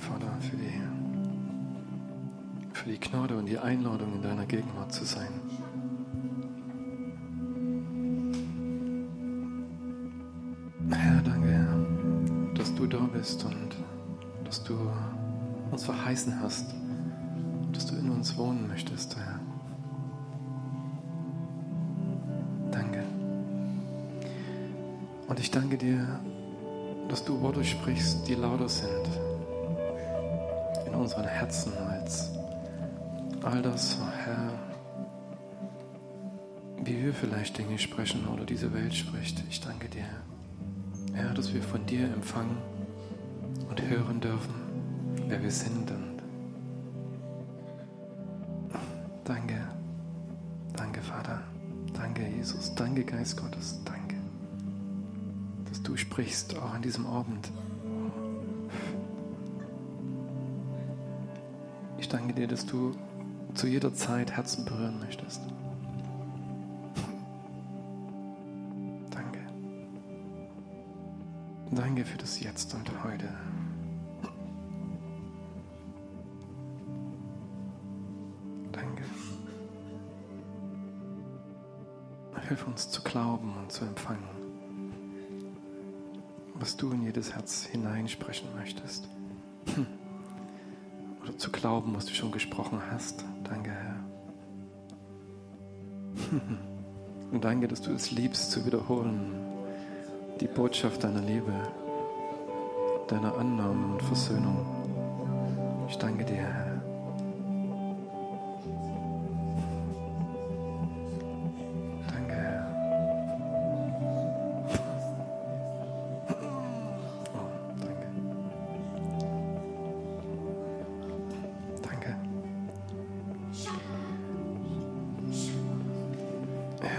Vater, für die, für die Gnade und die Einladung, in deiner Gegenwart zu sein. Herr, danke, Herr, dass du da bist und dass du uns verheißen hast, dass du in uns wohnen möchtest, Herr. Danke. Und ich danke dir, dass du Worte sprichst, die lauter sind in unseren Herzen als all das, Herr, wie wir vielleicht Dinge sprechen oder diese Welt spricht. Ich danke dir, Herr, dass wir von dir empfangen und hören dürfen, wer wir sind. Und danke, danke Vater, danke Jesus, danke Geist Gottes, danke, dass du sprichst auch an diesem Abend. Dass du zu jeder Zeit Herzen berühren möchtest. Danke. Danke für das Jetzt und heute. Danke. Hilf uns zu glauben und zu empfangen, was du in jedes Herz hineinsprechen möchtest. Zu glauben, was du schon gesprochen hast. Danke, Herr. Und danke, dass du es liebst zu wiederholen, die Botschaft deiner Liebe, deiner Annahme und Versöhnung. Ich danke dir, Herr.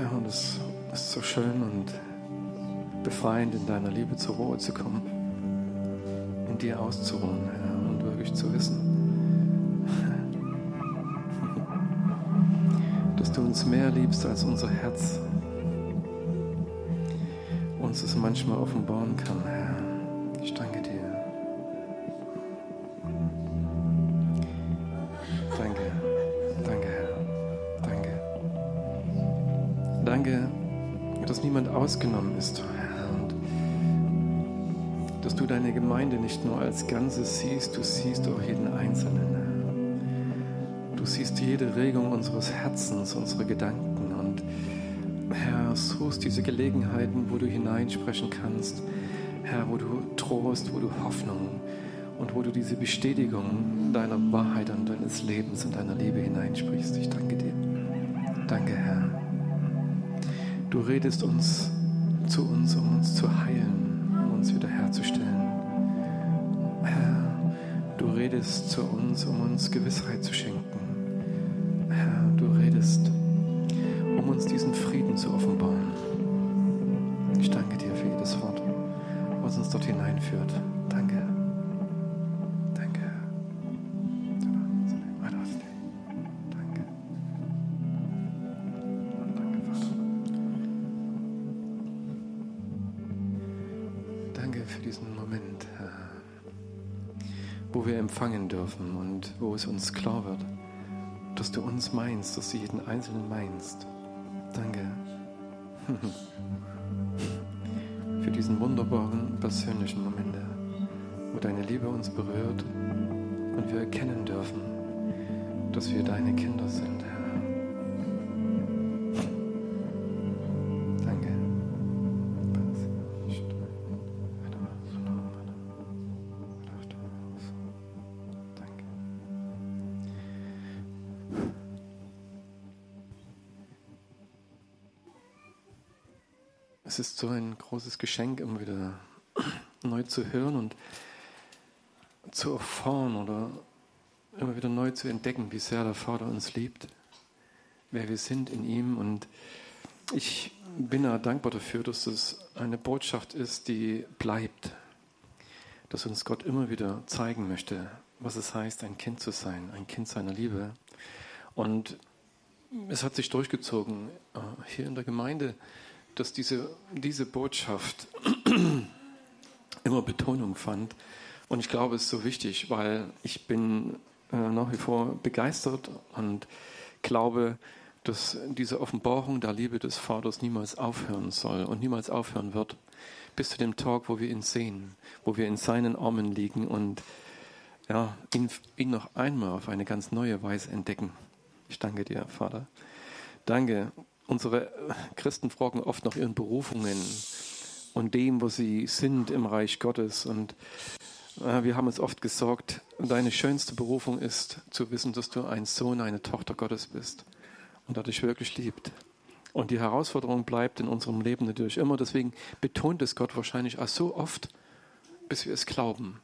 Herr, und es ist so schön und befreiend, in deiner Liebe zur Ruhe zu kommen, in dir auszuruhen, Herr, und wirklich zu wissen, dass du uns mehr liebst als unser Herz uns es manchmal offenbaren kann, Herr. Nicht nur als Ganzes siehst, du siehst auch jeden Einzelnen. Du siehst jede Regung unseres Herzens, unsere Gedanken. Und Herr, suchst diese Gelegenheiten, wo du hineinsprechen kannst. Herr, wo du Trost, wo du Hoffnung und wo du diese Bestätigung deiner Wahrheit und deines Lebens und deiner Liebe hineinsprichst. Ich danke dir. Danke, Herr. Du redest uns zu uns, um uns zu heilen, um uns wiederherzustellen. Redest zu uns, um uns Gewissheit zu schenken. Dürfen und wo es uns klar wird, dass du uns meinst, dass du jeden Einzelnen meinst. Danke für diesen wunderbaren persönlichen Moment, wo deine Liebe uns berührt und wir erkennen dürfen, dass wir deine Kinder sind, Es ist so ein großes Geschenk, immer wieder neu zu hören und zu erfahren oder immer wieder neu zu entdecken, wie sehr der Vater uns liebt, wer wir sind in ihm. Und ich bin ja dankbar dafür, dass es eine Botschaft ist, die bleibt, dass uns Gott immer wieder zeigen möchte, was es heißt, ein Kind zu sein, ein Kind seiner Liebe. Und es hat sich durchgezogen äh, hier in der Gemeinde, dass diese, diese Botschaft immer Betonung fand Und ich glaube, es ist so wichtig, weil ich bin äh, nach wie vor begeistert und glaube, dass diese Offenbarung der Liebe des Vaters niemals aufhören soll und niemals aufhören wird, bis zu dem Tag, wo wir ihn sehen, wo wir in seinen Armen liegen und ja, ihn, ihn noch einmal auf eine ganz neue Weise entdecken. Ich danke dir, Vater. Danke. Unsere Christen fragen oft nach ihren Berufungen und dem, wo sie sind im Reich Gottes. Und äh, wir haben es oft gesagt, deine schönste Berufung ist zu wissen, dass du ein Sohn, eine Tochter Gottes bist und er dich wirklich liebt. Und die Herausforderung bleibt in unserem Leben natürlich immer. Deswegen betont es Gott wahrscheinlich auch so oft, bis wir es glauben.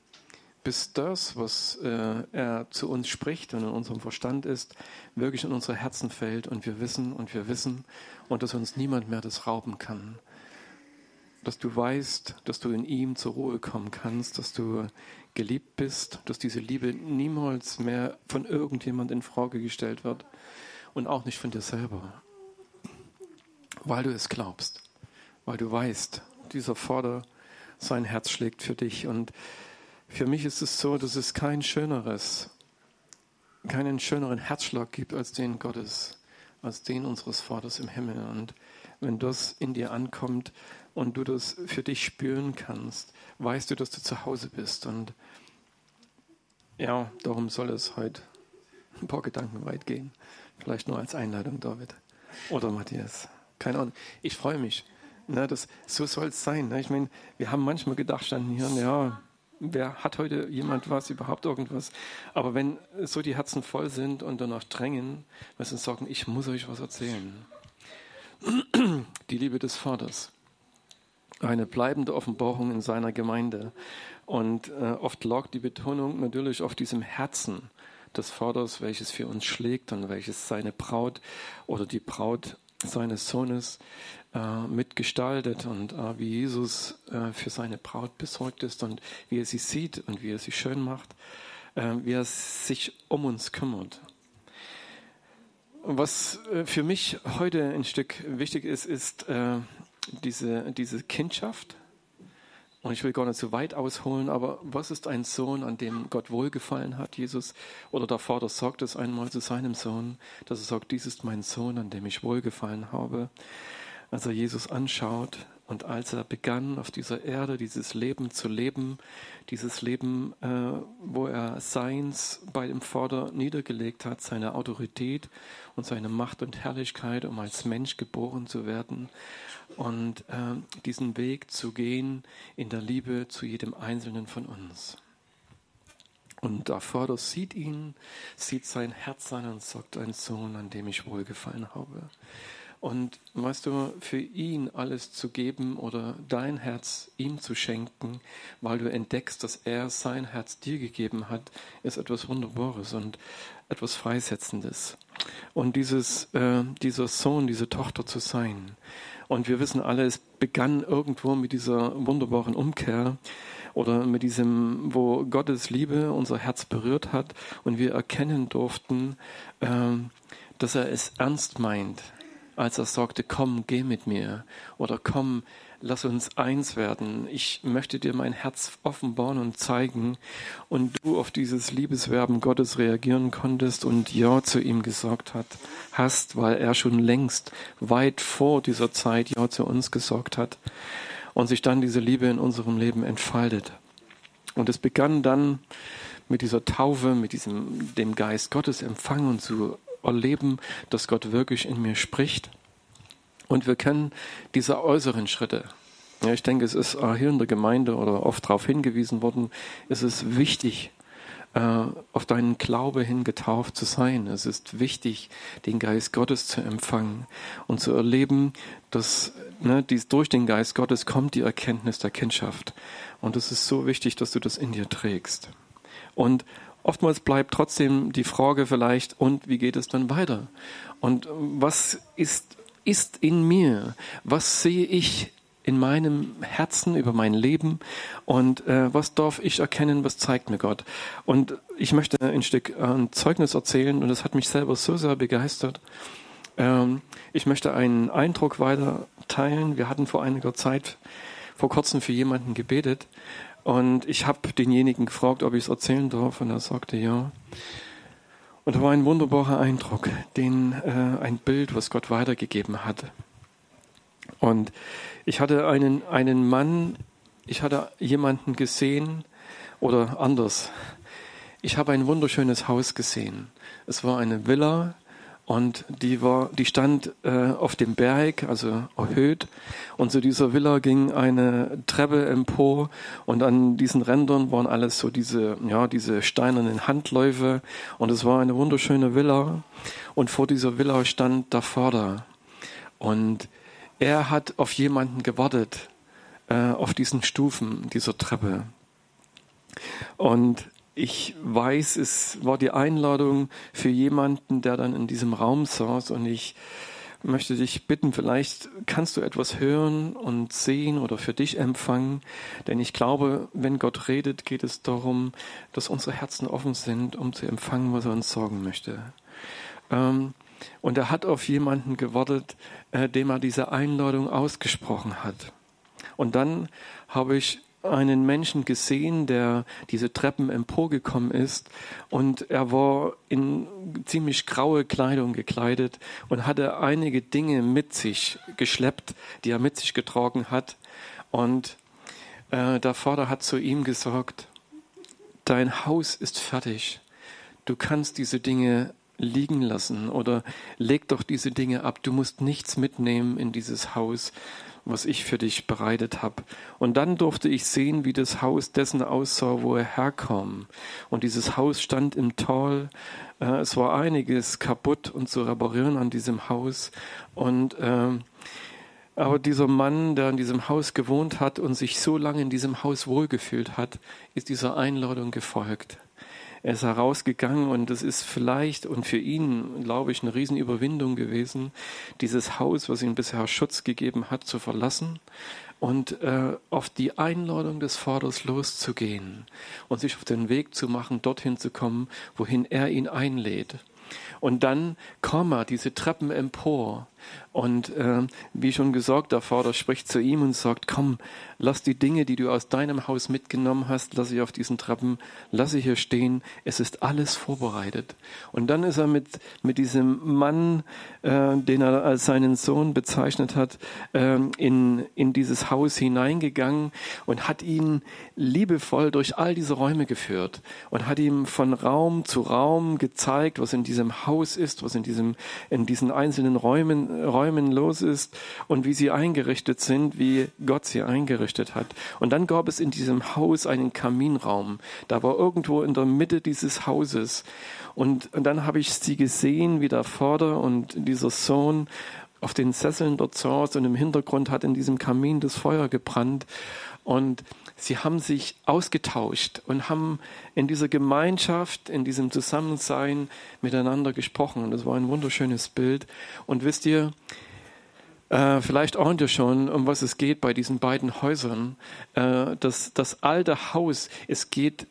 Bis das, was äh, er zu uns spricht und in unserem Verstand ist, wirklich in unsere Herzen fällt und wir wissen und wir wissen und dass uns niemand mehr das rauben kann. Dass du weißt, dass du in ihm zur Ruhe kommen kannst, dass du geliebt bist, dass diese Liebe niemals mehr von irgendjemand in Frage gestellt wird und auch nicht von dir selber, weil du es glaubst, weil du weißt, dieser Vater, sein Herz schlägt für dich und für mich ist es so, dass es kein schöneres, keinen schöneren Herzschlag gibt als den Gottes, als den unseres Vaters im Himmel und wenn das in dir ankommt, und du das für dich spüren kannst, weißt du, dass du zu Hause bist. Und ja, darum soll es heute ein paar Gedanken weit gehen. Vielleicht nur als Einladung, David. Oder Matthias. Keine Ahnung. Ich freue mich. Ne, das, so soll es sein. Ne? Ich meine, wir haben manchmal gedacht, standen hier, ja, wer hat heute jemand was, überhaupt irgendwas? Aber wenn so die Herzen voll sind und danach drängen, müssen sie sagen, ich muss euch was erzählen. Die Liebe des Vaters eine bleibende Offenbarung in seiner Gemeinde. Und äh, oft lag die Betonung natürlich auf diesem Herzen des Vaters, welches für uns schlägt und welches seine Braut oder die Braut seines Sohnes äh, mitgestaltet und äh, wie Jesus äh, für seine Braut besorgt ist und wie er sie sieht und wie er sie schön macht, äh, wie er sich um uns kümmert. Was äh, für mich heute ein Stück wichtig ist, ist diese, diese Kindschaft. Und ich will gar nicht so weit ausholen, aber was ist ein Sohn, an dem Gott wohlgefallen hat, Jesus? Oder der Vater sagt es einmal zu seinem Sohn, dass er sagt, dies ist mein Sohn, an dem ich wohlgefallen habe. Als er Jesus anschaut und als er begann, auf dieser Erde dieses Leben zu leben, dieses Leben, äh, wo er Seins bei dem Vater niedergelegt hat, seine Autorität und seine Macht und Herrlichkeit, um als Mensch geboren zu werden und äh, diesen Weg zu gehen in der Liebe zu jedem Einzelnen von uns. Und der Vater sieht ihn, sieht sein Herz an und sagt, ein Sohn, an dem ich wohlgefallen habe. Und weißt du, für ihn alles zu geben oder dein Herz ihm zu schenken, weil du entdeckst, dass er sein Herz dir gegeben hat, ist etwas Wunderbares und etwas Freisetzendes. Und dieses, äh, dieser Sohn, diese Tochter zu sein. Und wir wissen alle, es begann irgendwo mit dieser wunderbaren Umkehr oder mit diesem, wo Gottes Liebe unser Herz berührt hat und wir erkennen durften, äh, dass er es ernst meint als er sagte, komm, geh mit mir oder komm, lass uns eins werden. Ich möchte dir mein Herz offenbaren und zeigen und du auf dieses Liebeswerben Gottes reagieren konntest und Ja zu ihm gesagt hat, hast, weil er schon längst weit vor dieser Zeit Ja zu uns gesagt hat und sich dann diese Liebe in unserem Leben entfaltet. Und es begann dann mit dieser Taufe, mit diesem, dem Geist Gottes empfangen und zu erleben, dass Gott wirklich in mir spricht. Und wir kennen diese äußeren Schritte. Ja, ich denke, es ist hier in der Gemeinde oder oft darauf hingewiesen worden, es ist wichtig, äh, auf deinen Glaube hin getauft zu sein. Es ist wichtig, den Geist Gottes zu empfangen und zu erleben, dass ne, dies, durch den Geist Gottes kommt die Erkenntnis der Kindschaft. Und es ist so wichtig, dass du das in dir trägst. Und oftmals bleibt trotzdem die Frage vielleicht, und wie geht es dann weiter? Und was ist, ist in mir? Was sehe ich in meinem Herzen über mein Leben und äh, was darf ich erkennen, was zeigt mir Gott? Und ich möchte ein Stück äh, ein Zeugnis erzählen und das hat mich selber so sehr begeistert. Ähm, ich möchte einen Eindruck weiter teilen. Wir hatten vor einiger Zeit vor kurzem für jemanden gebetet und ich habe denjenigen gefragt, ob ich es erzählen darf und er sagte ja. Und da war ein wunderbarer Eindruck, den, äh, ein Bild, was Gott weitergegeben hat. Und ich hatte einen, einen Mann, ich hatte jemanden gesehen oder anders. Ich habe ein wunderschönes Haus gesehen. Es war eine Villa und die war, die stand äh, auf dem Berg, also erhöht. Und zu dieser Villa ging eine Treppe empor und an diesen Rändern waren alles so diese, ja, diese steinernen Handläufe. Und es war eine wunderschöne Villa. Und vor dieser Villa stand der Vater. Und er hat auf jemanden gewartet, äh, auf diesen Stufen dieser Treppe. Und ich weiß, es war die Einladung für jemanden, der dann in diesem Raum saß und ich möchte dich bitten, vielleicht kannst du etwas hören und sehen oder für dich empfangen, denn ich glaube, wenn Gott redet, geht es darum, dass unsere Herzen offen sind, um zu empfangen, was er uns sagen möchte. Ähm, und er hat auf jemanden gewartet, äh, dem er diese Einladung ausgesprochen hat. Und dann habe ich einen Menschen gesehen, der diese Treppen emporgekommen ist und er war in ziemlich graue Kleidung gekleidet und hatte einige Dinge mit sich geschleppt, die er mit sich getragen hat. Und äh, der Vater hat zu ihm gesagt, dein Haus ist fertig. Du kannst diese Dinge liegen lassen oder leg doch diese Dinge ab. Du musst nichts mitnehmen in dieses Haus, was ich für dich bereitet habe. Und dann durfte ich sehen, wie das Haus dessen aussah, wo er herkam. Und dieses Haus stand im Tal. Äh, es war einiges kaputt und zu reparieren an diesem Haus. Und äh, aber dieser Mann, der in diesem Haus gewohnt hat und sich so lange in diesem Haus wohlgefühlt hat, ist dieser Einladung gefolgt. Er ist herausgegangen und es ist vielleicht und für ihn, glaube ich, eine Riesenüberwindung gewesen, dieses Haus, was ihm bisher Schutz gegeben hat, zu verlassen und äh, auf die Einladung des Vaters loszugehen und sich auf den Weg zu machen, dorthin zu kommen, wohin er ihn einlädt. Und dann kam diese Treppen empor und äh, wie schon gesagt, der Vater spricht zu ihm und sagt, komm, lass die Dinge, die du aus deinem Haus mitgenommen hast, lass sie auf diesen Treppen, lass sie hier stehen. Es ist alles vorbereitet. Und dann ist er mit, mit diesem Mann, äh, den er als seinen Sohn bezeichnet hat, äh, in, in dieses Haus hineingegangen und hat ihn liebevoll durch all diese Räume geführt und hat ihm von Raum zu Raum gezeigt, was in diesem Haus ist, was in diesem, in diesen einzelnen Räumen Räumen los ist und wie sie eingerichtet sind, wie Gott sie eingerichtet hat. Und dann gab es in diesem Haus einen Kaminraum. Da war irgendwo in der Mitte dieses Hauses. Und, und dann habe ich sie gesehen, wie der Vater und dieser Sohn auf den Sesseln dort saß und im Hintergrund hat in diesem Kamin das Feuer gebrannt. Und sie haben sich ausgetauscht und haben in dieser Gemeinschaft, in diesem Zusammensein miteinander gesprochen. Und das war ein wunderschönes Bild. Und wisst ihr, äh, vielleicht ahnt ihr schon, um was es geht bei diesen beiden Häusern. Äh, das, das alte Haus, es geht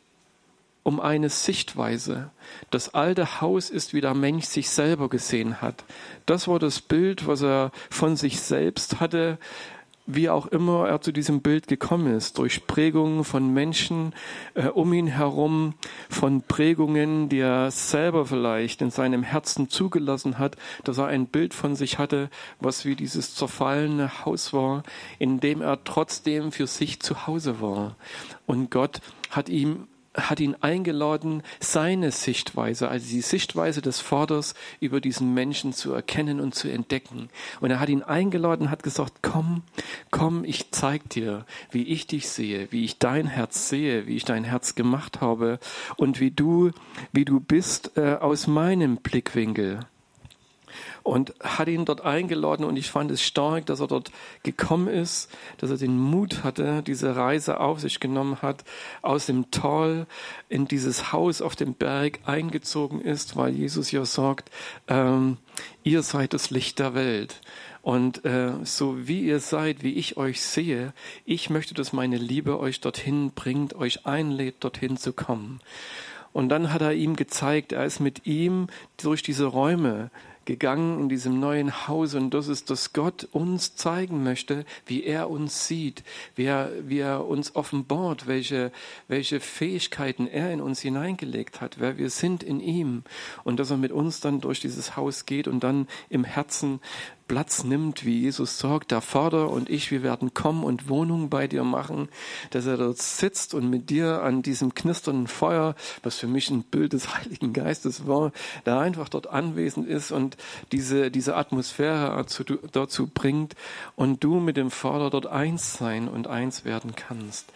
um eine Sichtweise. Das alte Haus ist, wie der Mensch sich selber gesehen hat. Das war das Bild, was er von sich selbst hatte, wie auch immer er zu diesem Bild gekommen ist, durch Prägungen von Menschen äh, um ihn herum, von Prägungen, die er selber vielleicht in seinem Herzen zugelassen hat, dass er ein Bild von sich hatte, was wie dieses zerfallene Haus war, in dem er trotzdem für sich zu Hause war. Und Gott hat ihm hat ihn eingeladen, seine Sichtweise, also die Sichtweise des Vaters über diesen Menschen zu erkennen und zu entdecken. Und er hat ihn eingeladen, hat gesagt, komm, komm, ich zeig dir, wie ich dich sehe, wie ich dein Herz sehe, wie ich dein Herz gemacht habe und wie du, wie du bist äh, aus meinem Blickwinkel und hat ihn dort eingeladen und ich fand es stark, dass er dort gekommen ist, dass er den Mut hatte, diese Reise auf sich genommen hat, aus dem Tal in dieses Haus auf dem Berg eingezogen ist, weil Jesus ja sagt, ähm, ihr seid das Licht der Welt. Und äh, so wie ihr seid, wie ich euch sehe, ich möchte, dass meine Liebe euch dorthin bringt, euch einlädt, dorthin zu kommen. Und dann hat er ihm gezeigt, er ist mit ihm durch diese Räume gegangen in diesem neuen Haus und das ist, dass Gott uns zeigen möchte, wie er uns sieht, wie er, wie er uns offenbart, welche, welche Fähigkeiten er in uns hineingelegt hat, wer wir sind in ihm und dass er mit uns dann durch dieses Haus geht und dann im Herzen Platz nimmt, wie Jesus sagt, der Vater und ich, wir werden kommen und Wohnung bei dir machen, dass er dort sitzt und mit dir an diesem knisternden Feuer, was für mich ein Bild des Heiligen Geistes war, da einfach dort anwesend ist und diese, diese Atmosphäre dazu bringt und du mit dem Vater dort eins sein und eins werden kannst.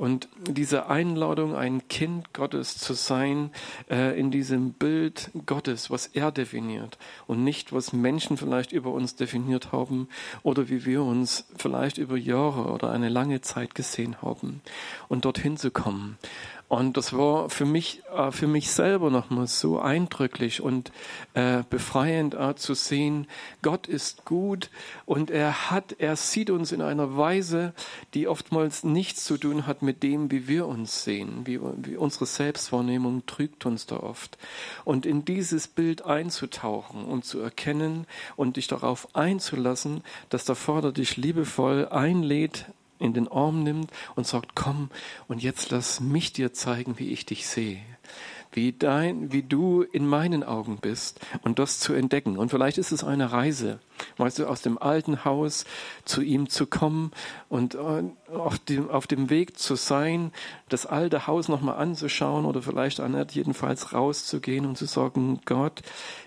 Und diese Einladung, ein Kind Gottes zu sein, äh, in diesem Bild Gottes, was er definiert und nicht, was Menschen vielleicht über uns definiert haben oder wie wir uns vielleicht über Jahre oder eine lange Zeit gesehen haben und dorthin zu kommen. Und das war für mich, äh, für mich selber nochmal so eindrücklich und äh, befreiend äh, zu sehen, Gott ist gut und er hat, er sieht uns in einer Weise, die oftmals nichts zu tun hat mit dem, wie wir uns sehen, wie, wie unsere Selbstwahrnehmung trügt uns da oft. Und in dieses Bild einzutauchen und zu erkennen und dich darauf einzulassen, dass der Vater dich liebevoll einlädt, in den Arm nimmt und sagt, komm und jetzt lass mich dir zeigen, wie ich dich sehe. Wie dein, wie du in meinen Augen bist und das zu entdecken. Und vielleicht ist es eine Reise, weißt du, aus dem alten Haus zu ihm zu kommen und äh, auf dem, auf dem Weg zu sein, das alte Haus nochmal anzuschauen oder vielleicht nicht, jedenfalls rauszugehen und zu sagen, Gott,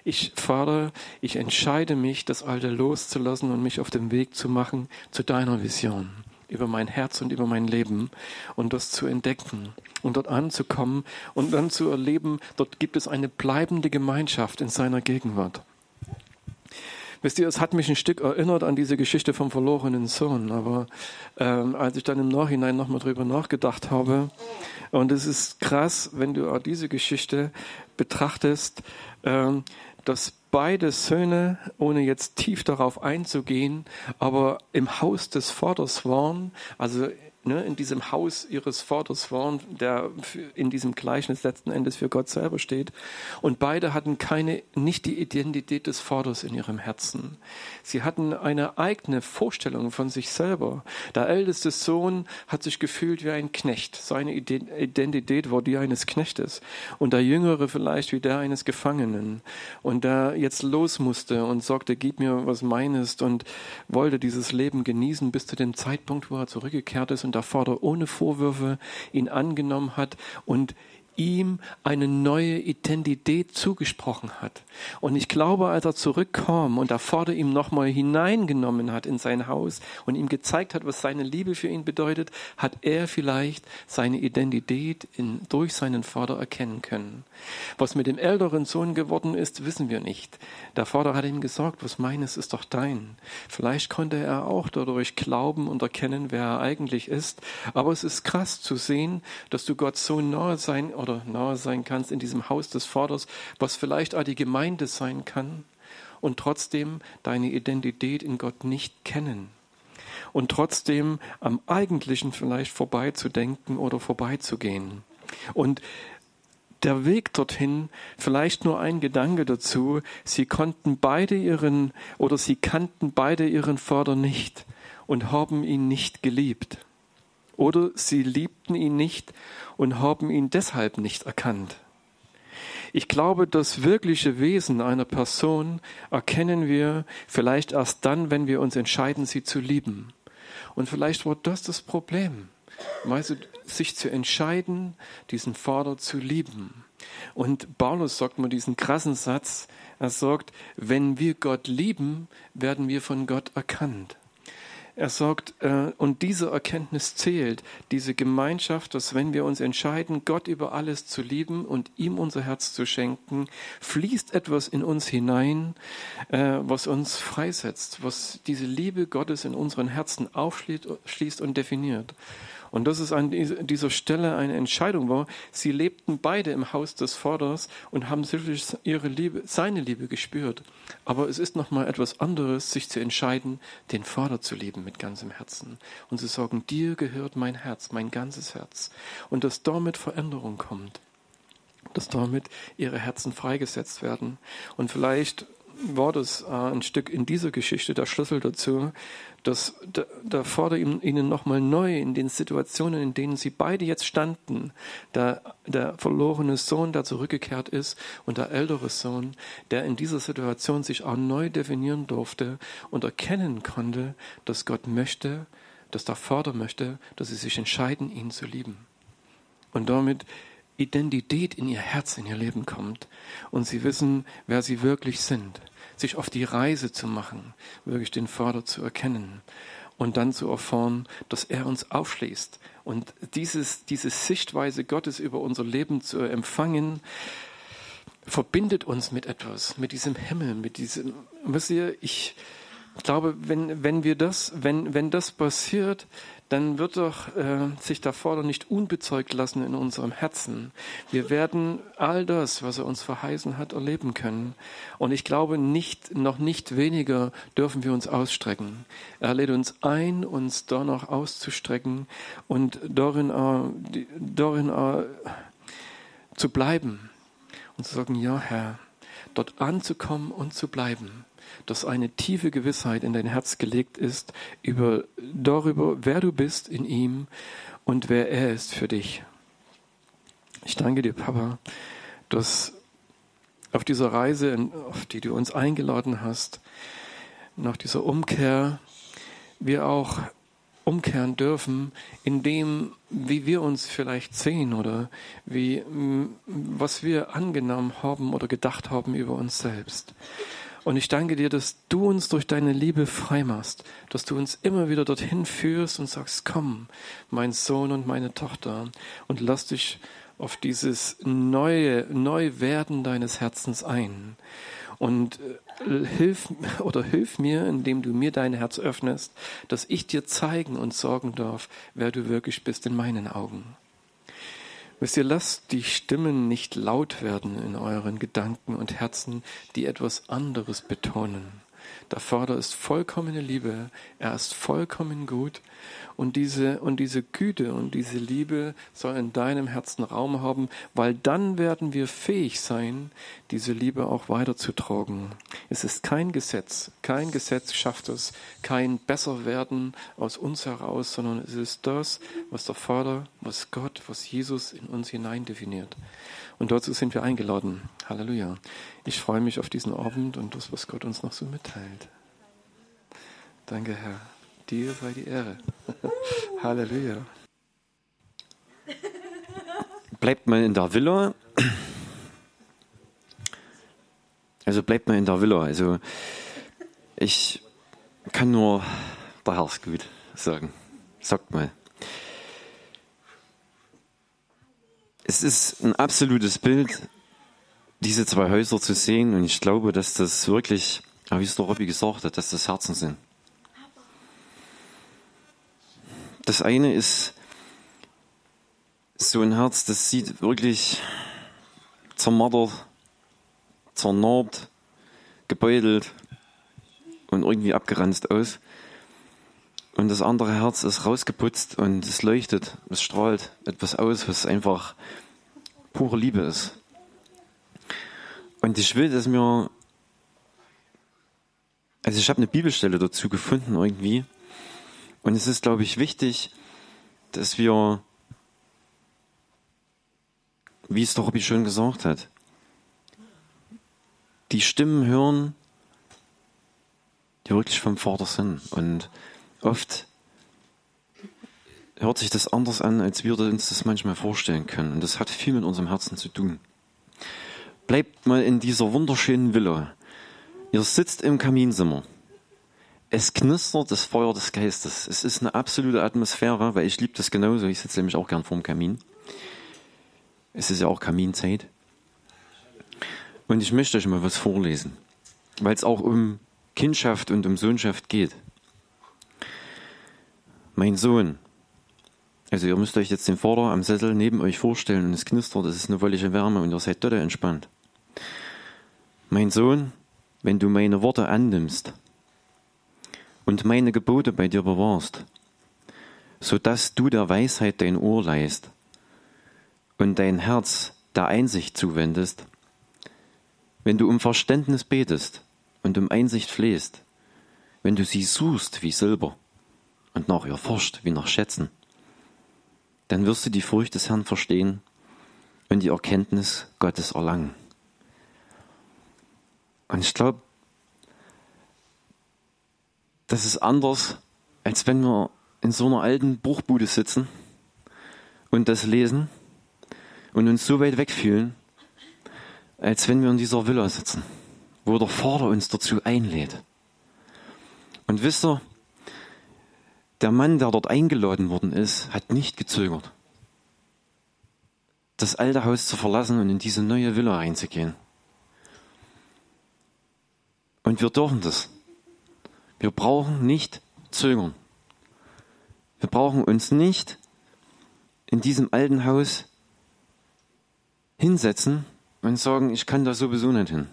ich Vater, ich entscheide mich, das Alte loszulassen und mich auf den Weg zu machen zu deiner Vision über mein Herz und über mein Leben und das zu entdecken und dort anzukommen und dann zu erleben, dort gibt es eine bleibende Gemeinschaft in seiner Gegenwart. Wisst ihr, es hat mich ein Stück erinnert an diese Geschichte vom verlorenen Sohn, aber ähm, als ich dann im Nachhinein nochmal drüber nachgedacht habe, und es ist krass, wenn du diese Geschichte betrachtest, ähm, dass beide Söhne, ohne jetzt tief darauf einzugehen, aber im Haus des Vaters waren, also ne, in diesem Haus ihres Vaters waren, der in diesem Gleichnis letzten Endes für Gott selber steht. Und beide hatten keine, nicht die Identität des Vaters in ihrem Herzen. Sie hatten eine eigene Vorstellung von sich selber. Der älteste Sohn hat sich gefühlt wie ein Knecht. Seine Identität war die eines Knechtes. Und der Jüngere vielleicht wie der eines Gefangenen. Und der jetzt los musste und sagte, gib mir was meines und wollte dieses Leben genießen bis zu dem Zeitpunkt, wo er zurückgekehrt ist und der Vater ohne Vorwürfe ihn angenommen hat und ihm eine neue Identität zugesprochen hat. Und ich glaube, als er zurückkam und der Vater ihm nochmal hineingenommen hat in sein Haus und ihm gezeigt hat, was seine Liebe für ihn bedeutet, hat er vielleicht seine Identität in, durch seinen Vater erkennen können. Was mit dem älteren Sohn geworden ist, wissen wir nicht. Der Vater hat ihm gesagt, was meines ist doch dein. Vielleicht konnte er auch dadurch glauben und erkennen, wer er eigentlich ist. Aber es ist krass zu sehen, dass du Gott so nahe sein oder nahe sein kannst in diesem Haus des Vaters, was vielleicht auch die Gemeinde sein kann und trotzdem deine Identität in Gott nicht kennen und trotzdem am Eigentlichen vielleicht vorbeizudenken oder vorbeizugehen. Und der Weg dorthin, vielleicht nur ein Gedanke dazu, sie konnten beide ihren oder sie kannten beide ihren Vater nicht und haben ihn nicht geliebt. Oder sie liebten ihn nicht und haben ihn deshalb nicht erkannt. Ich glaube, das wirkliche Wesen einer Person erkennen wir vielleicht erst dann, wenn wir uns entscheiden, sie zu lieben. Und vielleicht war das das Problem. Weißt du, sich zu entscheiden, diesen Vater zu lieben. Und Paulus sagt mal diesen krassen Satz, er sagt, wenn wir Gott lieben, werden wir von Gott erkannt. Er sagt, äh, und diese Erkenntnis zählt, diese Gemeinschaft, dass wenn wir uns entscheiden, Gott über alles zu lieben und ihm unser Herz zu schenken, fließt etwas in uns hinein, äh, was uns freisetzt, was diese Liebe Gottes in unseren Herzen aufschließt und definiert. Und das ist an dieser Stelle eine Entscheidung war. Sie lebten beide im Haus des Vaters und haben sicherlich ihre Liebe, seine Liebe gespürt. Aber es ist nochmal etwas anderes, sich zu entscheiden, den Vater zu lieben mit ganzem Herzen. Und zu sagen, dir gehört mein Herz, mein ganzes Herz. Und dass damit Veränderung kommt. Dass damit ihre Herzen freigesetzt werden. Und vielleicht Wortes äh, ein Stück in dieser Geschichte, der Schlüssel dazu, dass da, da fordert ihnen nochmal neu in den Situationen, in denen sie beide jetzt standen, der, der verlorene Sohn, der zurückgekehrt ist, und der ältere Sohn, der in dieser Situation sich auch neu definieren durfte und erkennen konnte, dass Gott möchte, dass der Vater möchte, dass sie sich entscheiden, ihn zu lieben. Und damit Identität in ihr Herz, in ihr Leben kommt und sie wissen, wer sie wirklich sind, sich auf die Reise zu machen, wirklich den Vater zu erkennen und dann zu erfahren, dass er uns aufschließt und dieses, diese Sichtweise Gottes über unser Leben zu empfangen, verbindet uns mit etwas, mit diesem Himmel, mit diesem, wisst ihr, ich glaube, wenn, wenn wir das, wenn, wenn das passiert, dann wird doch äh, sich der Vater nicht unbezeugt lassen in unserem Herzen. Wir werden all das, was er uns verheißen hat, erleben können. Und ich glaube, nicht, noch nicht weniger dürfen wir uns ausstrecken. Er lädt uns ein, uns da noch auszustrecken und darin, äh, darin äh, zu bleiben und zu sagen, ja Herr, dort anzukommen und zu bleiben dass eine tiefe Gewissheit in dein Herz gelegt ist über, darüber, wer du bist in ihm und wer er ist für dich. Ich danke dir, Papa, dass auf dieser Reise, auf die du uns eingeladen hast, nach dieser Umkehr, wir auch umkehren dürfen in dem, wie wir uns vielleicht sehen oder wie, was wir angenommen haben oder gedacht haben über uns selbst. Und ich danke dir, dass du uns durch deine Liebe freimachst, dass du uns immer wieder dorthin führst und sagst, komm, mein Sohn und meine Tochter, und lass dich auf dieses neue Neuwerden deines Herzens ein. Und äh, hilf oder hilf mir, indem du mir dein Herz öffnest, dass ich dir zeigen und sorgen darf, wer du wirklich bist in meinen Augen. Wisst ihr, lasst die Stimmen nicht laut werden in euren Gedanken und Herzen, die etwas anderes betonen. Der Vater ist vollkommene Liebe, er ist vollkommen gut und diese, und diese Güte und diese Liebe soll in deinem Herzen Raum haben, weil dann werden wir fähig sein, diese Liebe auch weiterzutragen. Es ist kein Gesetz, kein Gesetz schafft es, kein Besserwerden aus uns heraus, sondern es ist das, was der Vater, was Gott, was Jesus in uns hinein definiert. Und dazu sind wir eingeladen. Halleluja. Ich freue mich auf diesen Abend und das, was Gott uns noch so mitteilt. Danke, Herr. Dir sei die Ehre. Halleluja. Bleibt mal in der Villa. Also bleibt mal in der Villa. Also ich kann nur der Herr ist gut sagen. Sagt mal. Es ist ein absolutes Bild, diese zwei Häuser zu sehen. Und ich glaube, dass das wirklich, wie es der Robby gesagt hat, dass das Herzen sind. Das eine ist so ein Herz, das sieht wirklich zermattert, zernarbt, gebeutelt und irgendwie abgeranzt aus. Und das andere Herz ist rausgeputzt und es leuchtet, es strahlt etwas aus, was einfach pure Liebe ist. Und ich will, dass mir, also ich habe eine Bibelstelle dazu gefunden irgendwie, und es ist, glaube ich, wichtig, dass wir, wie es doch Robby schon gesagt hat, die Stimmen hören, die wirklich vom Vater sind. Und oft hört sich das anders an, als wir uns das manchmal vorstellen können. Und das hat viel mit unserem Herzen zu tun. Bleibt mal in dieser wunderschönen Villa. Ihr sitzt im Kaminzimmer es knistert das Feuer des Geistes. Es ist eine absolute Atmosphäre, weil ich liebe das genauso. Ich sitze nämlich auch gern vorm Kamin. Es ist ja auch Kaminzeit. Und ich möchte euch mal was vorlesen, weil es auch um Kindschaft und um Sohnschaft geht. Mein Sohn, also ihr müsst euch jetzt den Vater am Sessel neben euch vorstellen und es knistert, es ist eine wollige Wärme und ihr seid total entspannt. Mein Sohn, wenn du meine Worte annimmst und meine Gebote bei dir bewahrst, so dass du der Weisheit dein Ohr leist und dein Herz der Einsicht zuwendest, wenn du um Verständnis betest, und um Einsicht flehst, wenn du sie suchst wie Silber und nach ihr forscht wie nach Schätzen, dann wirst du die Furcht des Herrn verstehen und die Erkenntnis Gottes erlangen. Und ich glaube, das ist anders, als wenn wir in so einer alten Bruchbude sitzen und das lesen und uns so weit wegfühlen, als wenn wir in dieser Villa sitzen, wo der Vater uns dazu einlädt. Und wisst ihr, der Mann, der dort eingeladen worden ist, hat nicht gezögert, das alte Haus zu verlassen und in diese neue Villa reinzugehen. Und wir dürfen das. Wir brauchen nicht zögern. Wir brauchen uns nicht in diesem alten Haus hinsetzen und sagen, ich kann da sowieso nicht hin.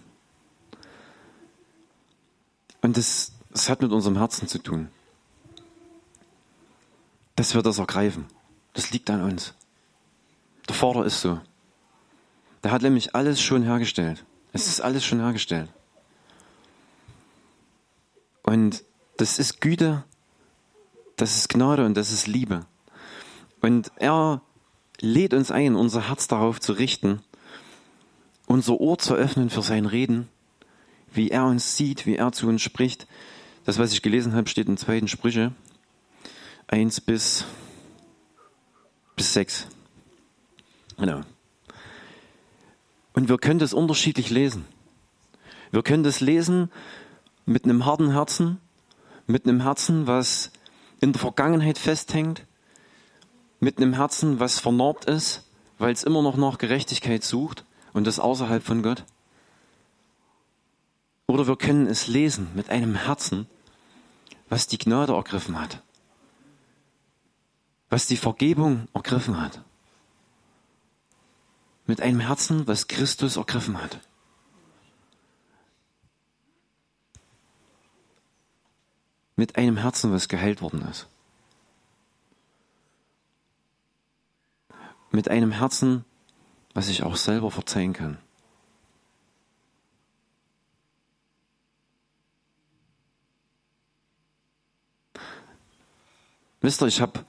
Und das, das hat mit unserem Herzen zu tun. Dass wir das ergreifen. Das liegt an uns. Der Vater ist so. Der hat nämlich alles schon hergestellt. Es ist alles schon hergestellt. Und das ist Güte, das ist Gnade und das ist Liebe. Und er lädt uns ein, unser Herz darauf zu richten, unser Ohr zu öffnen für sein Reden, wie er uns sieht, wie er zu uns spricht. Das, was ich gelesen habe, steht in zweiten Sprüche 1 bis, bis 6. Genau. Und wir können das unterschiedlich lesen. Wir können das lesen mit einem harten Herzen, mit einem Herzen, was in der Vergangenheit festhängt, mit einem Herzen, was vernarbt ist, weil es immer noch nach Gerechtigkeit sucht und das außerhalb von Gott. Oder wir können es lesen mit einem Herzen, was die Gnade ergriffen hat, was die Vergebung ergriffen hat, mit einem Herzen, was Christus ergriffen hat. Mit einem Herzen, was geheilt worden ist. Mit einem Herzen, was ich auch selber verzeihen kann. Wisst ihr, ich habe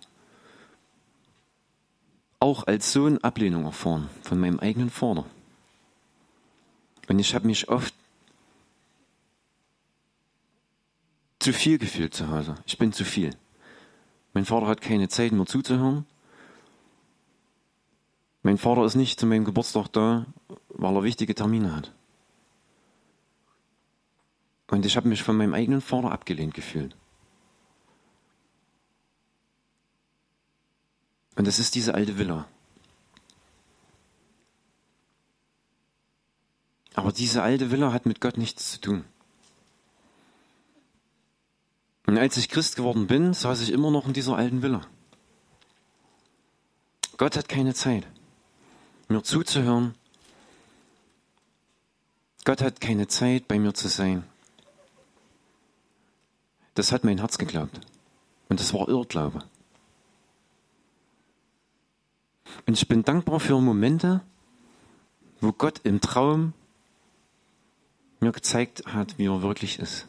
auch als Sohn Ablehnung erfahren von meinem eigenen Vater. Und ich habe mich oft zu viel gefühlt zu Hause. Ich bin zu viel. Mein Vater hat keine Zeit, mir zuzuhören. Mein Vater ist nicht zu meinem Geburtstag da, weil er wichtige Termine hat. Und ich habe mich von meinem eigenen Vater abgelehnt gefühlt. Und das ist diese alte Villa. Aber diese alte Villa hat mit Gott nichts zu tun. Und als ich Christ geworden bin, saß ich immer noch in dieser alten Villa. Gott hat keine Zeit mir zuzuhören. Gott hat keine Zeit, bei mir zu sein. Das hat mein Herz geglaubt. Und das war Irrglaube. Und ich bin dankbar für Momente, wo Gott im Traum mir gezeigt hat, wie er wirklich ist.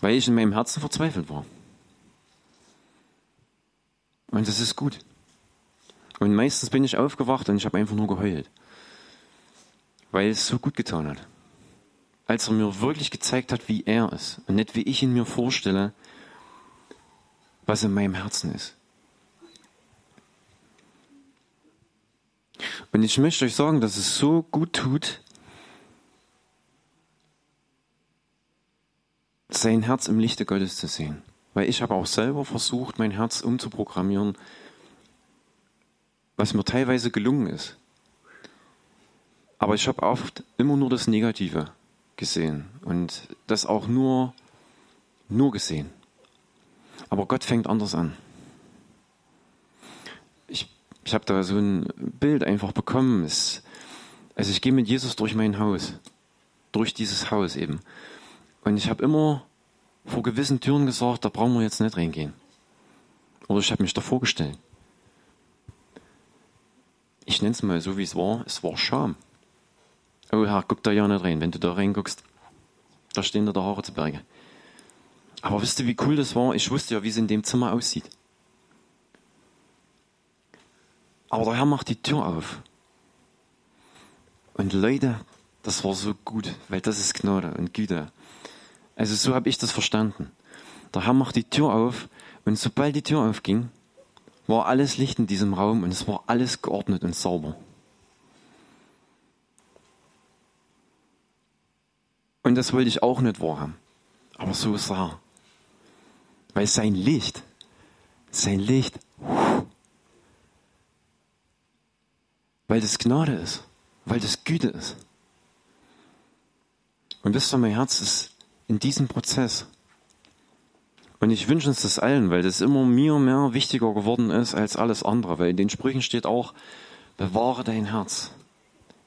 Weil ich in meinem Herzen verzweifelt war. Und das ist gut. Und meistens bin ich aufgewacht und ich habe einfach nur geheult. Weil es so gut getan hat. Als er mir wirklich gezeigt hat, wie er ist. Und nicht wie ich ihn mir vorstelle, was in meinem Herzen ist. Und ich möchte euch sagen, dass es so gut tut, sein Herz im Lichte Gottes zu sehen. Weil ich habe auch selber versucht, mein Herz umzuprogrammieren, was mir teilweise gelungen ist. Aber ich habe oft immer nur das Negative gesehen und das auch nur, nur gesehen. Aber Gott fängt anders an. Ich, habe da so ein Bild einfach bekommen. Es, also ich gehe mit Jesus durch mein Haus, durch dieses Haus eben. Und ich habe immer vor gewissen Türen gesagt, da brauchen wir jetzt nicht reingehen. Oder ich habe mich davor gestellt ich nenne es mal so, wie es war, es war Scham. Oh Herr, guck da ja nicht rein. Wenn du da reinguckst, Da stehen da der Haritzberge. Aber wisst ihr, wie cool das war? Ich wusste ja, wie es in dem Zimmer aussieht. Aber der Herr macht die Tür auf. Und Leute, das war so gut, weil das ist Gnade und Güte. Also so habe ich das verstanden. Der Herr macht die Tür auf und sobald die Tür aufging, war alles Licht in diesem Raum und es war alles geordnet und sauber. Und das wollte ich auch nicht wahrhaben. Aber so ist er. Weil sein Licht, sein Licht, weil das Gnade ist, weil das Güte ist. Und wisst ihr, mein Herz ist in diesem Prozess. Und ich wünsche uns das allen, weil das immer mir mehr wichtiger geworden ist als alles andere. Weil in den Sprüchen steht auch, bewahre dein Herz.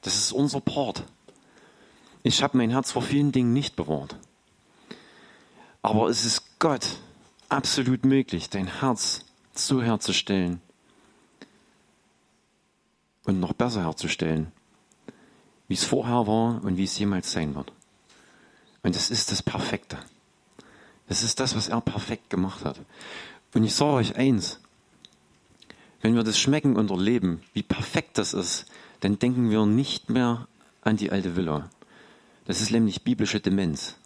Das ist unser Part. Ich habe mein Herz vor vielen Dingen nicht bewahrt. Aber es ist Gott absolut möglich, dein Herz so herzustellen und noch besser herzustellen, wie es vorher war und wie es jemals sein wird. Und es ist das Perfekte. Es ist das, was er perfekt gemacht hat. Und ich sage euch eins, wenn wir das schmecken und erleben, wie perfekt das ist, dann denken wir nicht mehr an die alte Villa. Das ist nämlich biblische Demenz.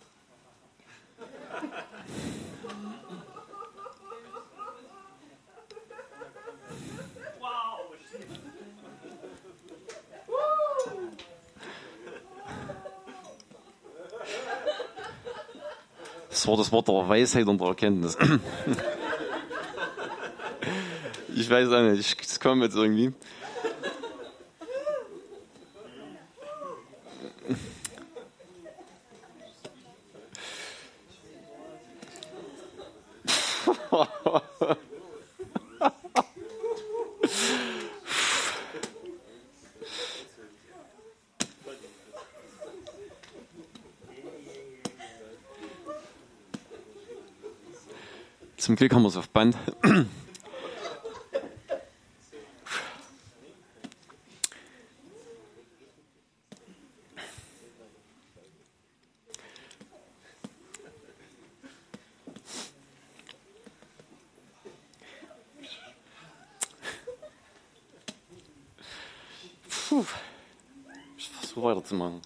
Das war das Wort der Weisheit und der Erkenntnis. Ich weiß auch nicht, es kommt jetzt irgendwie. Zum Glück haben wir es auf Band. Puh. Ich versuche weiterzumachen.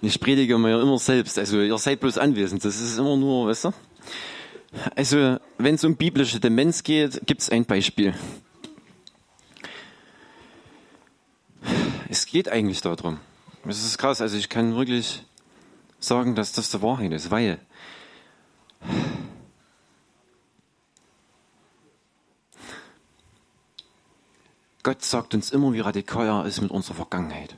Ich predige mir ja immer selbst. Also ihr seid bloß anwesend. Das ist immer nur, weißt du? Also wenn es um biblische Demenz geht, gibt es ein Beispiel. Es geht eigentlich darum. Es ist krass. Also ich kann wirklich sagen, dass das der Wahrheit ist, weil Gott sagt uns immer, wie radikal er ist mit unserer Vergangenheit.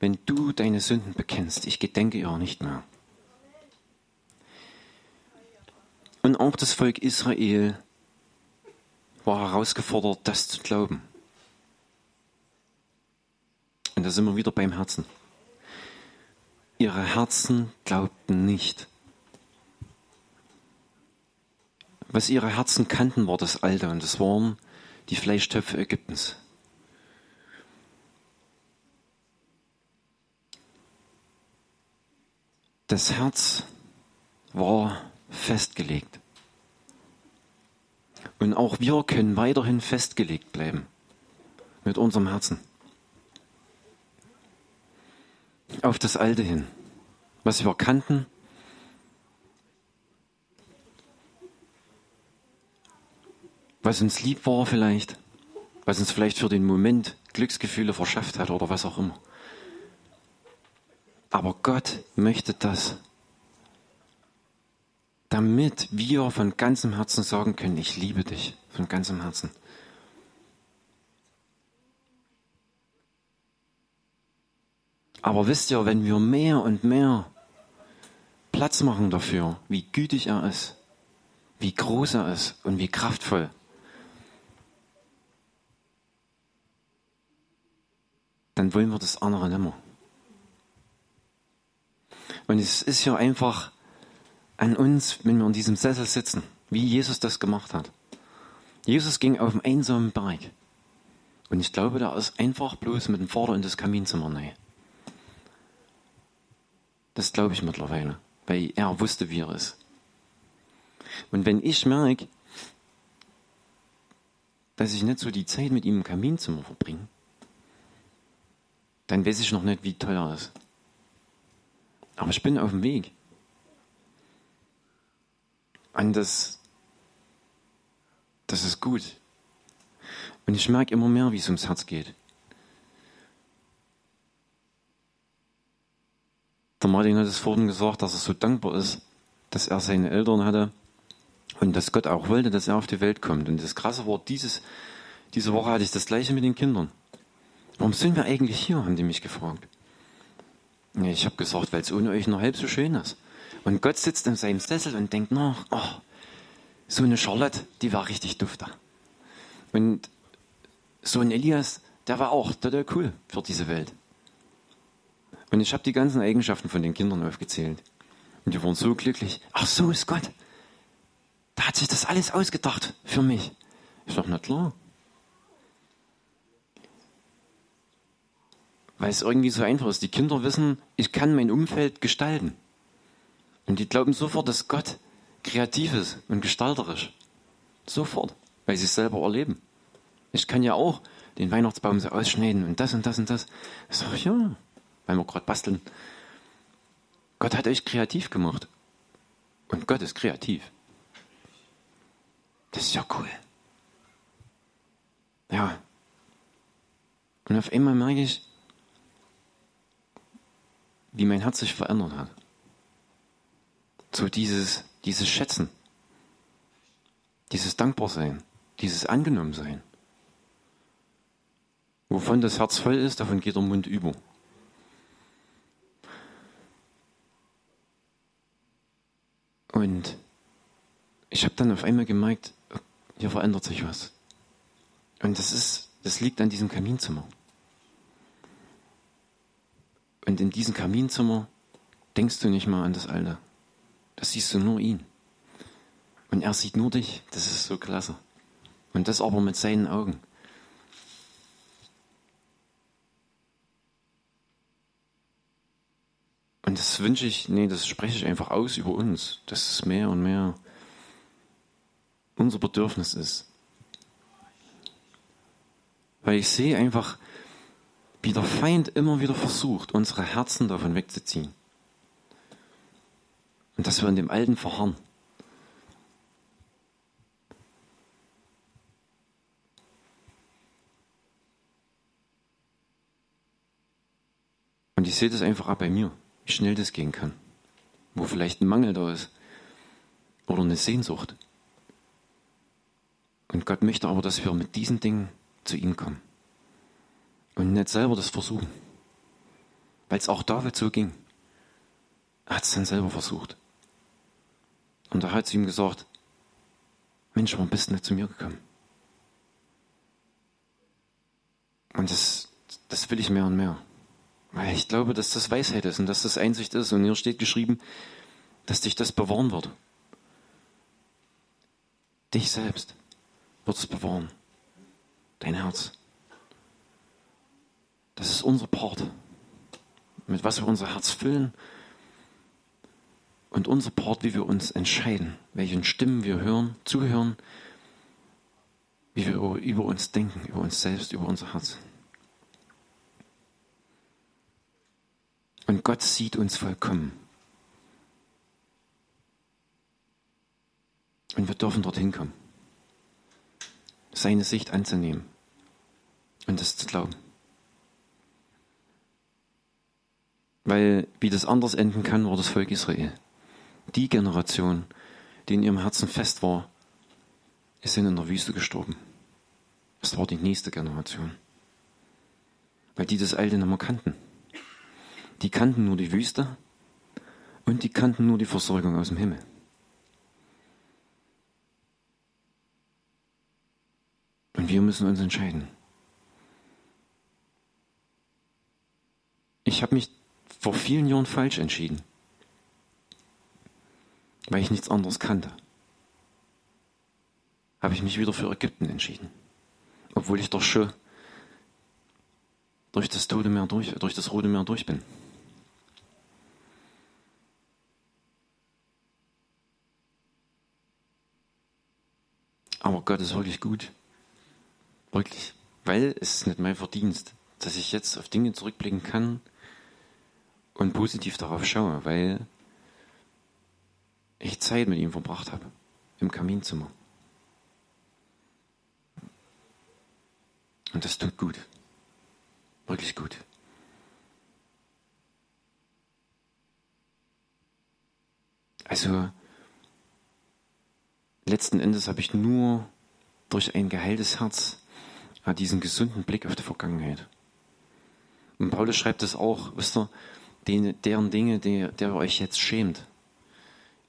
Wenn du deine Sünden bekennst, ich gedenke ihrer nicht mehr. Und auch das Volk Israel war herausgefordert, das zu glauben. Und da sind wir wieder beim Herzen. Ihre Herzen glaubten nicht. Was ihre Herzen kannten, war das Alte und das waren die Fleischtöpfe Ägyptens. Das Herz war festgelegt. Und auch wir können weiterhin festgelegt bleiben mit unserem Herzen. Auf das Alte hin, was wir kannten, was uns lieb war vielleicht, was uns vielleicht für den Moment Glücksgefühle verschafft hat oder was auch immer. Aber Gott möchte das, damit wir von ganzem Herzen sagen können, ich liebe dich von ganzem Herzen. Aber wisst ihr, wenn wir mehr und mehr Platz machen dafür, wie gütig er ist, wie groß er ist und wie kraftvoll, dann wollen wir das andere nicht mehr. Und es ist ja einfach an uns, wenn wir in diesem Sessel sitzen, wie Jesus das gemacht hat. Jesus ging auf einen einsamen Berg. Und ich glaube, da ist einfach bloß mit dem Vater in das Kaminzimmer rein. Das glaube ich mittlerweile, weil er wusste, wie er ist. Und wenn ich merke, dass ich nicht so die Zeit mit ihm im Kaminzimmer verbringe, dann weiß ich noch nicht, wie toll er ist. Aber ich bin auf dem Weg. Und das, das ist gut. Und ich merke immer mehr, wie es ums Herz geht. Der Martin hat es vorhin gesagt, dass er so dankbar ist, dass er seine Eltern hatte und dass Gott auch wollte, dass er auf die Welt kommt. Und das Krasse war, dieses, diese Woche hatte ich das Gleiche mit den Kindern. Warum sind wir eigentlich hier, haben die mich gefragt. Ich habe gesagt, weil es ohne euch nur halb so schön ist. Und Gott sitzt in seinem Sessel und denkt nach, oh, so eine Charlotte, die war richtig dufter. Und so ein Elias, der war auch total cool für diese Welt. Und ich habe die ganzen Eigenschaften von den Kindern aufgezählt. Und die waren so glücklich. Ach, so ist Gott. Da hat sich das alles ausgedacht für mich. Ich sage, na klar. Weil es irgendwie so einfach ist. Die Kinder wissen, ich kann mein Umfeld gestalten. Und die glauben sofort, dass Gott kreativ ist und gestalterisch. Sofort, weil sie es selber erleben. Ich kann ja auch den Weihnachtsbaum so ausschneiden und das und das und das. Ich sage, ja, weil wir gerade basteln. Gott hat euch kreativ gemacht. Und Gott ist kreativ. Das ist ja cool. Ja. Und auf einmal merke ich, wie mein Herz sich verändert hat. So dieses, dieses Schätzen, dieses Dankbarsein, dieses Angenommensein. Wovon das Herz voll ist, davon geht der Mund über. Und ich habe dann auf einmal gemerkt, hier verändert sich was. Und das ist, das liegt an diesem Kaminzimmer. Und in diesem Kaminzimmer denkst du nicht mal an das Alte. Das siehst du nur ihn. Und er sieht nur dich. Das ist so klasse. Und das aber mit seinen Augen. Und das wünsche ich, nee, das spreche ich einfach aus über uns, dass es mehr und mehr unser Bedürfnis ist. Weil ich sehe einfach, wie der Feind immer wieder versucht, unsere Herzen davon wegzuziehen. Und dass wir in dem Alten verharren. Und ich sehe das einfach auch bei mir, wie schnell das gehen kann. Wo vielleicht ein Mangel da ist. Oder eine Sehnsucht. Und Gott möchte aber, dass wir mit diesen Dingen zu ihm kommen. Und nicht selber das versuchen. Weil es auch David so ging. Er hat es dann selber versucht. Und da hat sie ihm gesagt, Mensch, warum bist du nicht zu mir gekommen? Und das, das will ich mehr und mehr. Weil ich glaube, dass das Weisheit ist und dass das Einsicht ist. Und hier steht geschrieben, dass dich das bewahren wird. Dich selbst wird es bewahren. Dein Herz. Das ist unser Part. Mit was wir unser Herz füllen. Und unser Part, wie wir uns entscheiden, welchen Stimmen wir hören, zuhören, wie wir über uns denken, über uns selbst, über unser Herz. Und Gott sieht uns vollkommen. Und wir dürfen dorthin kommen. Seine Sicht anzunehmen und das zu glauben. Weil wie das anders enden kann, war das Volk Israel. Die Generation, die in ihrem Herzen fest war, ist in der Wüste gestorben. Das war die nächste Generation. Weil die das Alte nicht mehr kannten. Die kannten nur die Wüste und die kannten nur die Versorgung aus dem Himmel. Und wir müssen uns entscheiden. Ich habe mich vor vielen Jahren falsch entschieden, weil ich nichts anderes kannte. Habe ich mich wieder für Ägypten entschieden, obwohl ich doch schon durch das Tote Meer durch, durch das Rote Meer durch bin. Aber Gott ist wirklich gut. Wirklich. Weil es ist nicht mein Verdienst, dass ich jetzt auf Dinge zurückblicken kann, und positiv darauf schaue, weil ich Zeit mit ihm verbracht habe. Im Kaminzimmer. Und das tut gut. Wirklich gut. Also, letzten Endes habe ich nur durch ein geheiltes Herz diesen gesunden Blick auf die Vergangenheit. Und Paulus schreibt es auch, wisst ihr, den, deren Dinge, der, der euch jetzt schämt,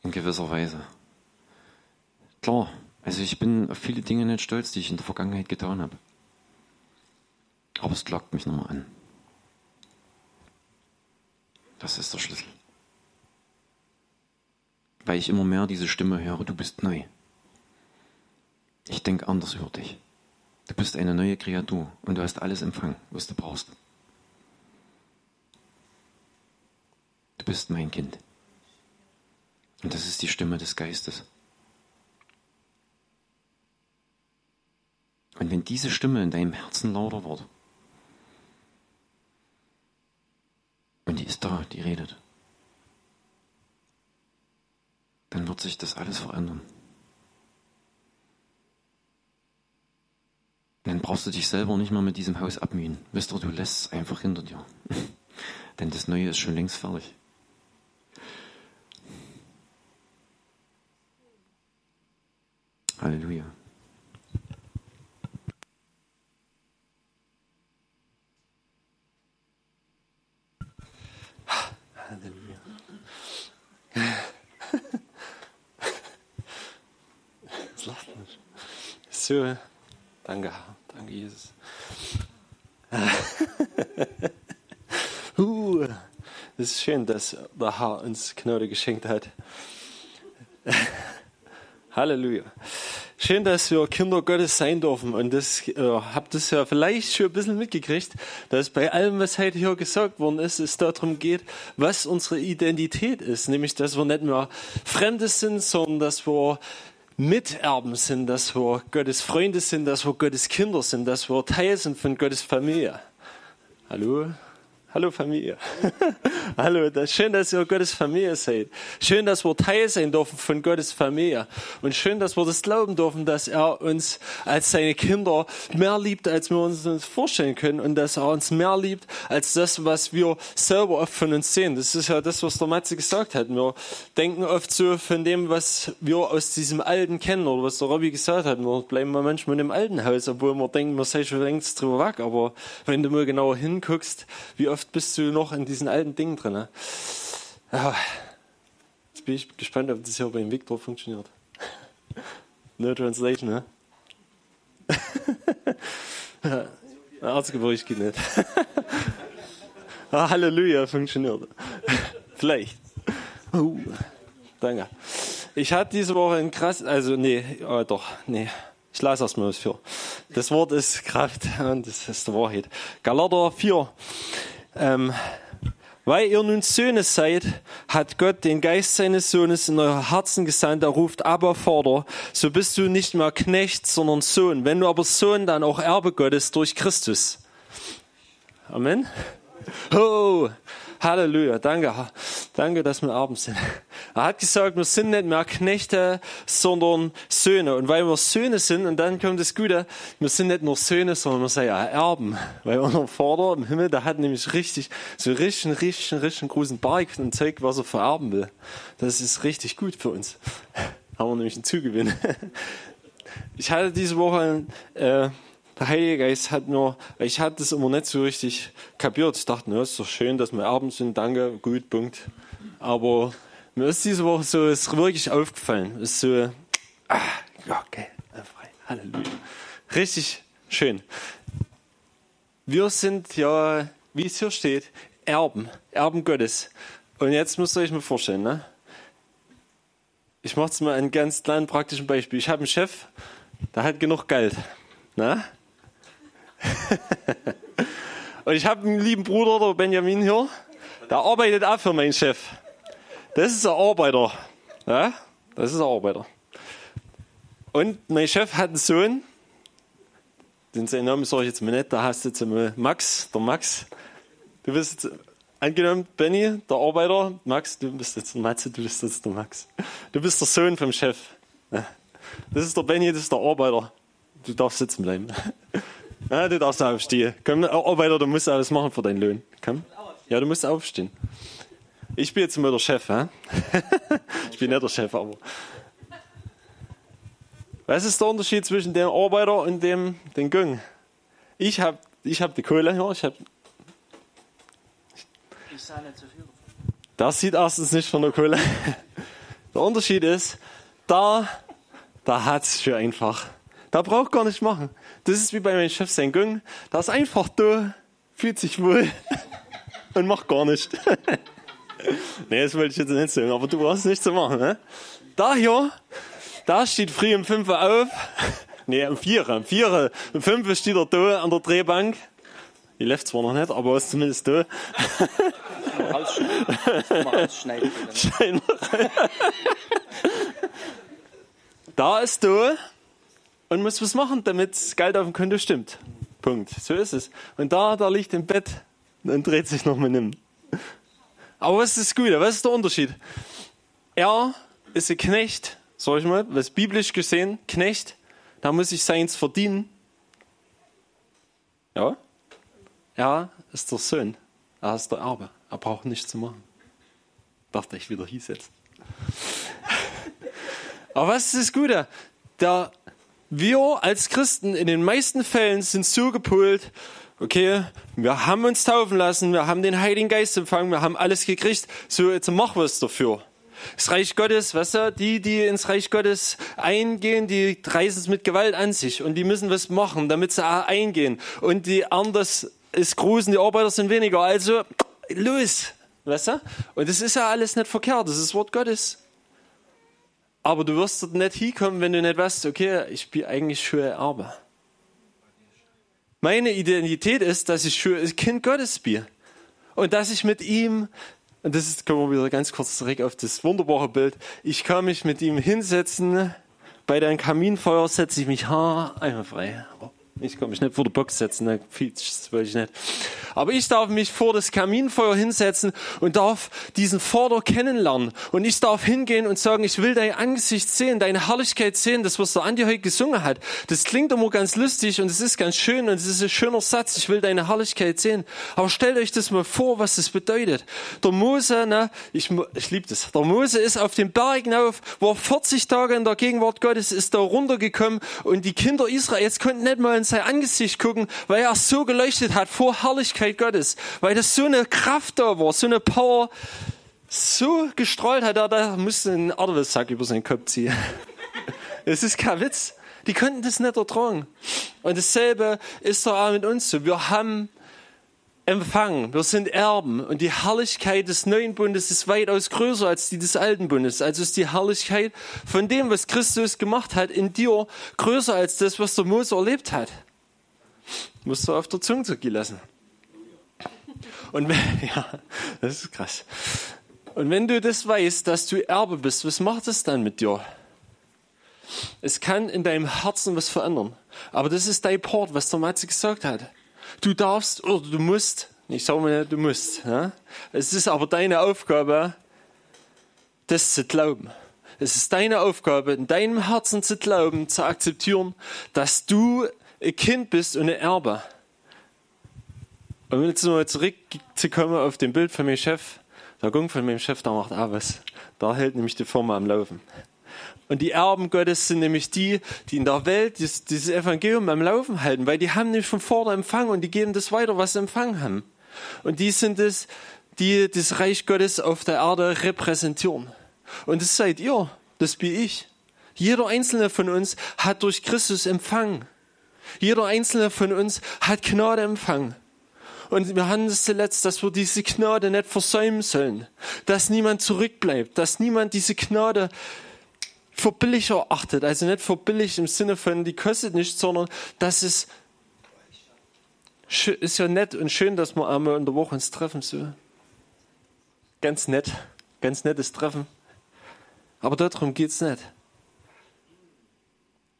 in gewisser Weise. Klar, also ich bin auf viele Dinge nicht stolz, die ich in der Vergangenheit getan habe. Aber es klagt mich nochmal an. Das ist der Schlüssel. Weil ich immer mehr diese Stimme höre, du bist neu. Ich denke anders über dich. Du bist eine neue Kreatur und du hast alles empfangen, was du brauchst. Bist mein Kind. Und das ist die Stimme des Geistes. Und wenn diese Stimme in deinem Herzen lauter wird, und die ist da, die redet, dann wird sich das alles verändern. Dann brauchst du dich selber nicht mehr mit diesem Haus abmühen. Wisst ihr, du lässt es einfach hinter dir. Denn das Neue ist schon längst fertig. Halleluja. Halleluja. Das lacht nicht. So, danke, danke Jesus. uh, es ist schön, dass der Herr uns Gnade geschenkt hat. Halleluja. Schön, dass wir Kinder Gottes sein dürfen. Und das äh, habt ihr ja vielleicht schon ein bisschen mitgekriegt, dass bei allem, was heute hier gesagt worden ist, es darum geht, was unsere Identität ist. Nämlich, dass wir nicht mehr Fremde sind, sondern dass wir Miterben sind, dass wir Gottes Freunde sind, dass wir Gottes Kinder sind, dass wir Teil sind von Gottes Familie. Hallo? Hallo Familie. Hallo, das schön, dass ihr Gottes Familie seid. Schön, dass wir Teil sein dürfen von Gottes Familie. Und schön, dass wir das glauben dürfen, dass er uns als seine Kinder mehr liebt, als wir uns vorstellen können. Und dass er uns mehr liebt, als das, was wir selber oft von uns sehen. Das ist ja das, was der Matze gesagt hat. Wir denken oft so von dem, was wir aus diesem Alten kennen oder was der Robby gesagt hat. Wir bleiben manchmal im alten Haus, obwohl wir denken, wir seien schon längst drüber weg. Aber wenn du mal genauer hinguckst, wie oft oft bist du noch in diesen alten Dingen drin. Ne? Ja, jetzt bin ich gespannt, ob das hier beim Victor funktioniert. No translation, ne? Arztgebräuch geht nicht. ah, Halleluja, funktioniert. Vielleicht. Uh, danke. Ich hatte diese Woche ein krass, also nee, oh, doch, nee. Ich lasse erstmal was für. Das Wort ist Kraft und das ist die Wahrheit. Galater 4. Ähm, weil ihr nun Söhne seid, hat Gott den Geist seines Sohnes in euer Herzen gesandt, er ruft aber Vater. So bist du nicht mehr Knecht, sondern Sohn. Wenn du aber Sohn, dann auch Erbe Gottes durch Christus. Amen. Oh, Halleluja, danke, danke, dass wir Abend sind. Er hat gesagt, wir sind nicht mehr Knechte, sondern Söhne. Und weil wir Söhne sind, und dann kommt das Gute, wir sind nicht nur Söhne, sondern wir sind ja Erben. Weil unser Vater im Himmel, der hat nämlich richtig, so richtig, richtig, richtig großen Berg und Zeug, was er vererben will. Das ist richtig gut für uns. Haben wir nämlich einen Zugewinn. Ich hatte diese Woche, äh, der Heilige Geist hat nur, ich hatte das immer nicht so richtig kapiert. Ich dachte, na, ist doch schön, dass wir Erben sind, danke, gut, Punkt. Aber mir ist diese Woche so, ist wirklich aufgefallen. Ist so, ah, ja, okay, frei, Halleluja. Richtig schön. Wir sind ja, wie es hier steht, Erben, Erben Gottes. Und jetzt müsst ihr euch mal vorstellen, ne? Ich mache es mal ein ganz kleinen praktischen Beispiel. Ich habe einen Chef, der hat genug Geld. Ne? Und ich habe einen lieben Bruder, der Benjamin hier, der arbeitet auch für meinen Chef. Das ist ein Arbeiter. Ja? Das ist ein Arbeiter. Und mein Chef hat einen Sohn, den seinen Namen sage ich jetzt mal nicht, da hast du jetzt mal Max, der Max. Du bist jetzt, angenommen, Benny, der Arbeiter, Max, du bist jetzt der Matze, du bist jetzt der Max. Du bist der Sohn vom Chef. Das ist der Benny, das ist der Arbeiter. Du darfst sitzen bleiben. Ja, du darfst aufstehen. Komm, Arbeiter, du musst alles machen für deinen Lohn. Komm. Ja, du musst aufstehen. Ich bin jetzt mal der Chef, hä? Ich bin nicht der Chef, aber. Was ist der Unterschied zwischen dem Arbeiter und dem den Gang? Ich habe ich hab die Kohle, ja, ich habe. Ich sah nicht so viel. Das sieht erstens nicht von der Kohle. Der Unterschied ist, da, da hat's schon einfach. Da braucht gar nicht machen. Das ist wie bei meinem Chef sein Gang. Da ist einfach da, fühlt sich wohl und macht gar nicht. nee, das wollte ich jetzt nicht sagen, aber du brauchst nichts zu machen. Ne? Da hier, da steht früh um 5 Uhr auf. Nee, um 4 Uhr. Um 4 Uhr. Um 5 Uhr steht er da an der Drehbank. Die läuft zwar noch nicht, aber er ist zumindest da. Scheinbar. da ist da und muss was machen, damit das Geld auf dem Konto stimmt. Punkt. So ist es. Und da, da liegt im Bett und dreht sich noch mit ihm. Aber was ist das Gute? Was ist der Unterschied? Er ist ein Knecht, sag ich mal, was biblisch gesehen, Knecht, da muss ich seins verdienen. Ja? Er ist der Sohn. Er ist der Erbe. Er braucht nichts zu machen. Dachte ich wieder hieß jetzt. Aber was ist das Gute? Der, wir als Christen in den meisten Fällen sind so gepolt, okay, wir haben uns taufen lassen, wir haben den Heiligen Geist empfangen, wir haben alles gekriegt, so jetzt machen wir es dafür. Das Reich Gottes, weißt du, die, die ins Reich Gottes eingehen, die reißen es mit Gewalt an sich und die müssen was machen, damit sie eingehen. Und die anders ist und die Arbeiter sind weniger. Also, los, weißt du? Und das ist ja alles nicht verkehrt, das ist das Wort Gottes. Aber du wirst dort nicht hinkommen, wenn du nicht weißt, okay, ich bin eigentlich schon ein Erbe. Meine Identität ist, dass ich schon ein Kind Gottes bin. Und dass ich mit ihm, und das ist, kommen wir wieder ganz kurz zurück auf das wunderbare Bild, ich kann mich mit ihm hinsetzen, bei deinem Kaminfeuer setze ich mich ha, einmal frei. Ich kann mich nicht vor der Box setzen, ne? das wollte ich nicht. Aber ich darf mich vor das Kaminfeuer hinsetzen und darf diesen Vater kennenlernen. Und ich darf hingehen und sagen, ich will dein Angesicht sehen, deine Herrlichkeit sehen, das, was der Andi heute gesungen hat. Das klingt immer ganz lustig und es ist ganz schön und es ist ein schöner Satz, ich will deine Herrlichkeit sehen. Aber stellt euch das mal vor, was das bedeutet. Der Mose, ne, ich, ich liebe das, der Mose ist auf dem Berg hinauf, war 40 Tage in der Gegenwart Gottes, ist da runtergekommen und die Kinder Israels konnten nicht mal ins sein Angesicht gucken, weil er so geleuchtet hat vor Herrlichkeit Gottes, weil das so eine Kraft da war, so eine Power, so gestrahlt hat, er da musste einen Erdwisssack über seinen Kopf ziehen. Es ist kein Witz. Die konnten das nicht ertragen. Und dasselbe ist doch auch mit uns so. Wir haben empfangen, wir sind Erben und die Herrlichkeit des neuen Bundes ist weitaus größer als die des alten Bundes. Also ist die Herrlichkeit von dem, was Christus gemacht hat, in dir größer als das, was der Mose erlebt hat. Musst du auf der Zunge zergehen lassen. Und wenn, ja, das ist krass. Und wenn du das weißt, dass du Erbe bist, was macht es dann mit dir? Es kann in deinem Herzen was verändern. Aber das ist dein Port, was der Matze gesagt hat. Du darfst oder du musst, ich sage mal, du musst. Ja? Es ist aber deine Aufgabe, das zu glauben. Es ist deine Aufgabe, in deinem Herzen zu glauben, zu akzeptieren, dass du ein Kind bist und ein Erbe. Und jetzt nochmal zurückzukommen auf den Bild von meinem Chef, der Gung von meinem Chef, der macht auch was. Da hält nämlich die Firma am Laufen. Und die Erben Gottes sind nämlich die, die in der Welt dieses, dieses Evangelium am Laufen halten, weil die haben nämlich von vorne empfangen und die geben das weiter, was sie empfangen haben. Und die sind es, die das Reich Gottes auf der Erde repräsentieren. Und das seid ihr, das bin ich. Jeder einzelne von uns hat durch Christus empfangen. Jeder einzelne von uns hat Gnade empfangen. Und wir haben es zuletzt, dass wir diese Gnade nicht versäumen sollen. Dass niemand zurückbleibt. Dass niemand diese Gnade für billig erachtet. Also nicht für billig im Sinne von, die kostet nichts, sondern dass es ist ja nett und schön, dass wir einmal in der Woche uns treffen. So. Ganz nett. Ganz nettes Treffen. Aber darum geht's nicht.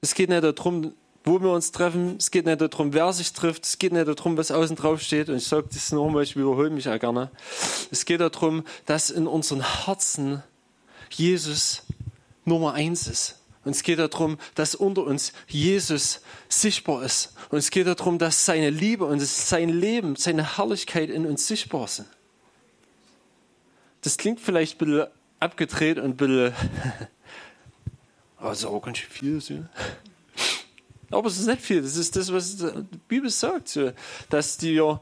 Es geht nicht darum, wo wir uns treffen. Es geht nicht darum, wer sich trifft. Es geht nicht darum, was außen drauf steht. Und ich sage das nochmal, ich wiederhole mich auch gerne. Es geht darum, dass in unseren Herzen Jesus Nummer eins ist. Und es geht darum, dass unter uns Jesus sichtbar ist. Und es geht darum, dass seine Liebe und sein Leben, seine Herrlichkeit in uns sichtbar sind. Das klingt vielleicht ein bisschen abgedreht und ein bisschen, also auch ganz schön viel. So. Aber es ist nicht viel. Das ist das, was die Bibel sagt, dass wir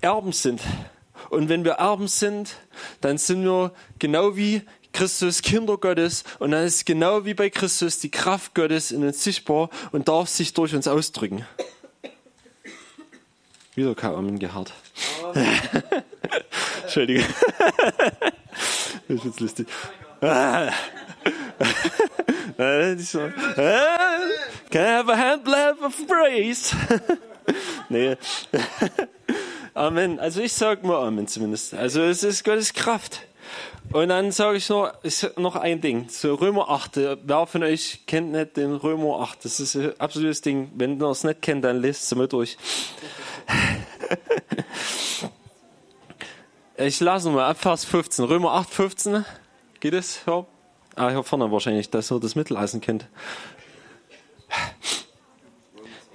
Erben sind. Und wenn wir Erben sind, dann sind wir genau wie Christus Kinder Gottes und dann ist genau wie bei Christus die Kraft Gottes in uns sichtbar und darf sich durch uns ausdrücken. Wieder kein Amen gehört. Entschuldige. Das ist jetzt lustig. Äh, ah, Can I have a hand of praise? nee. Amen. Also ich sage mal Amen zumindest. Also es ist Gottes Kraft. Und dann sage ich noch, noch ein Ding. So Römer 8. Wer von euch kennt nicht den Römer 8? Das ist ein absolutes Ding. Wenn ihr es nicht kennt, dann lest es mal durch. Ich lasse mal ab Vers 15. Römer 8, 15. Geht es? Ja. Ah, hier vorne wahrscheinlich, dass ihr das Mitteleisen kennt.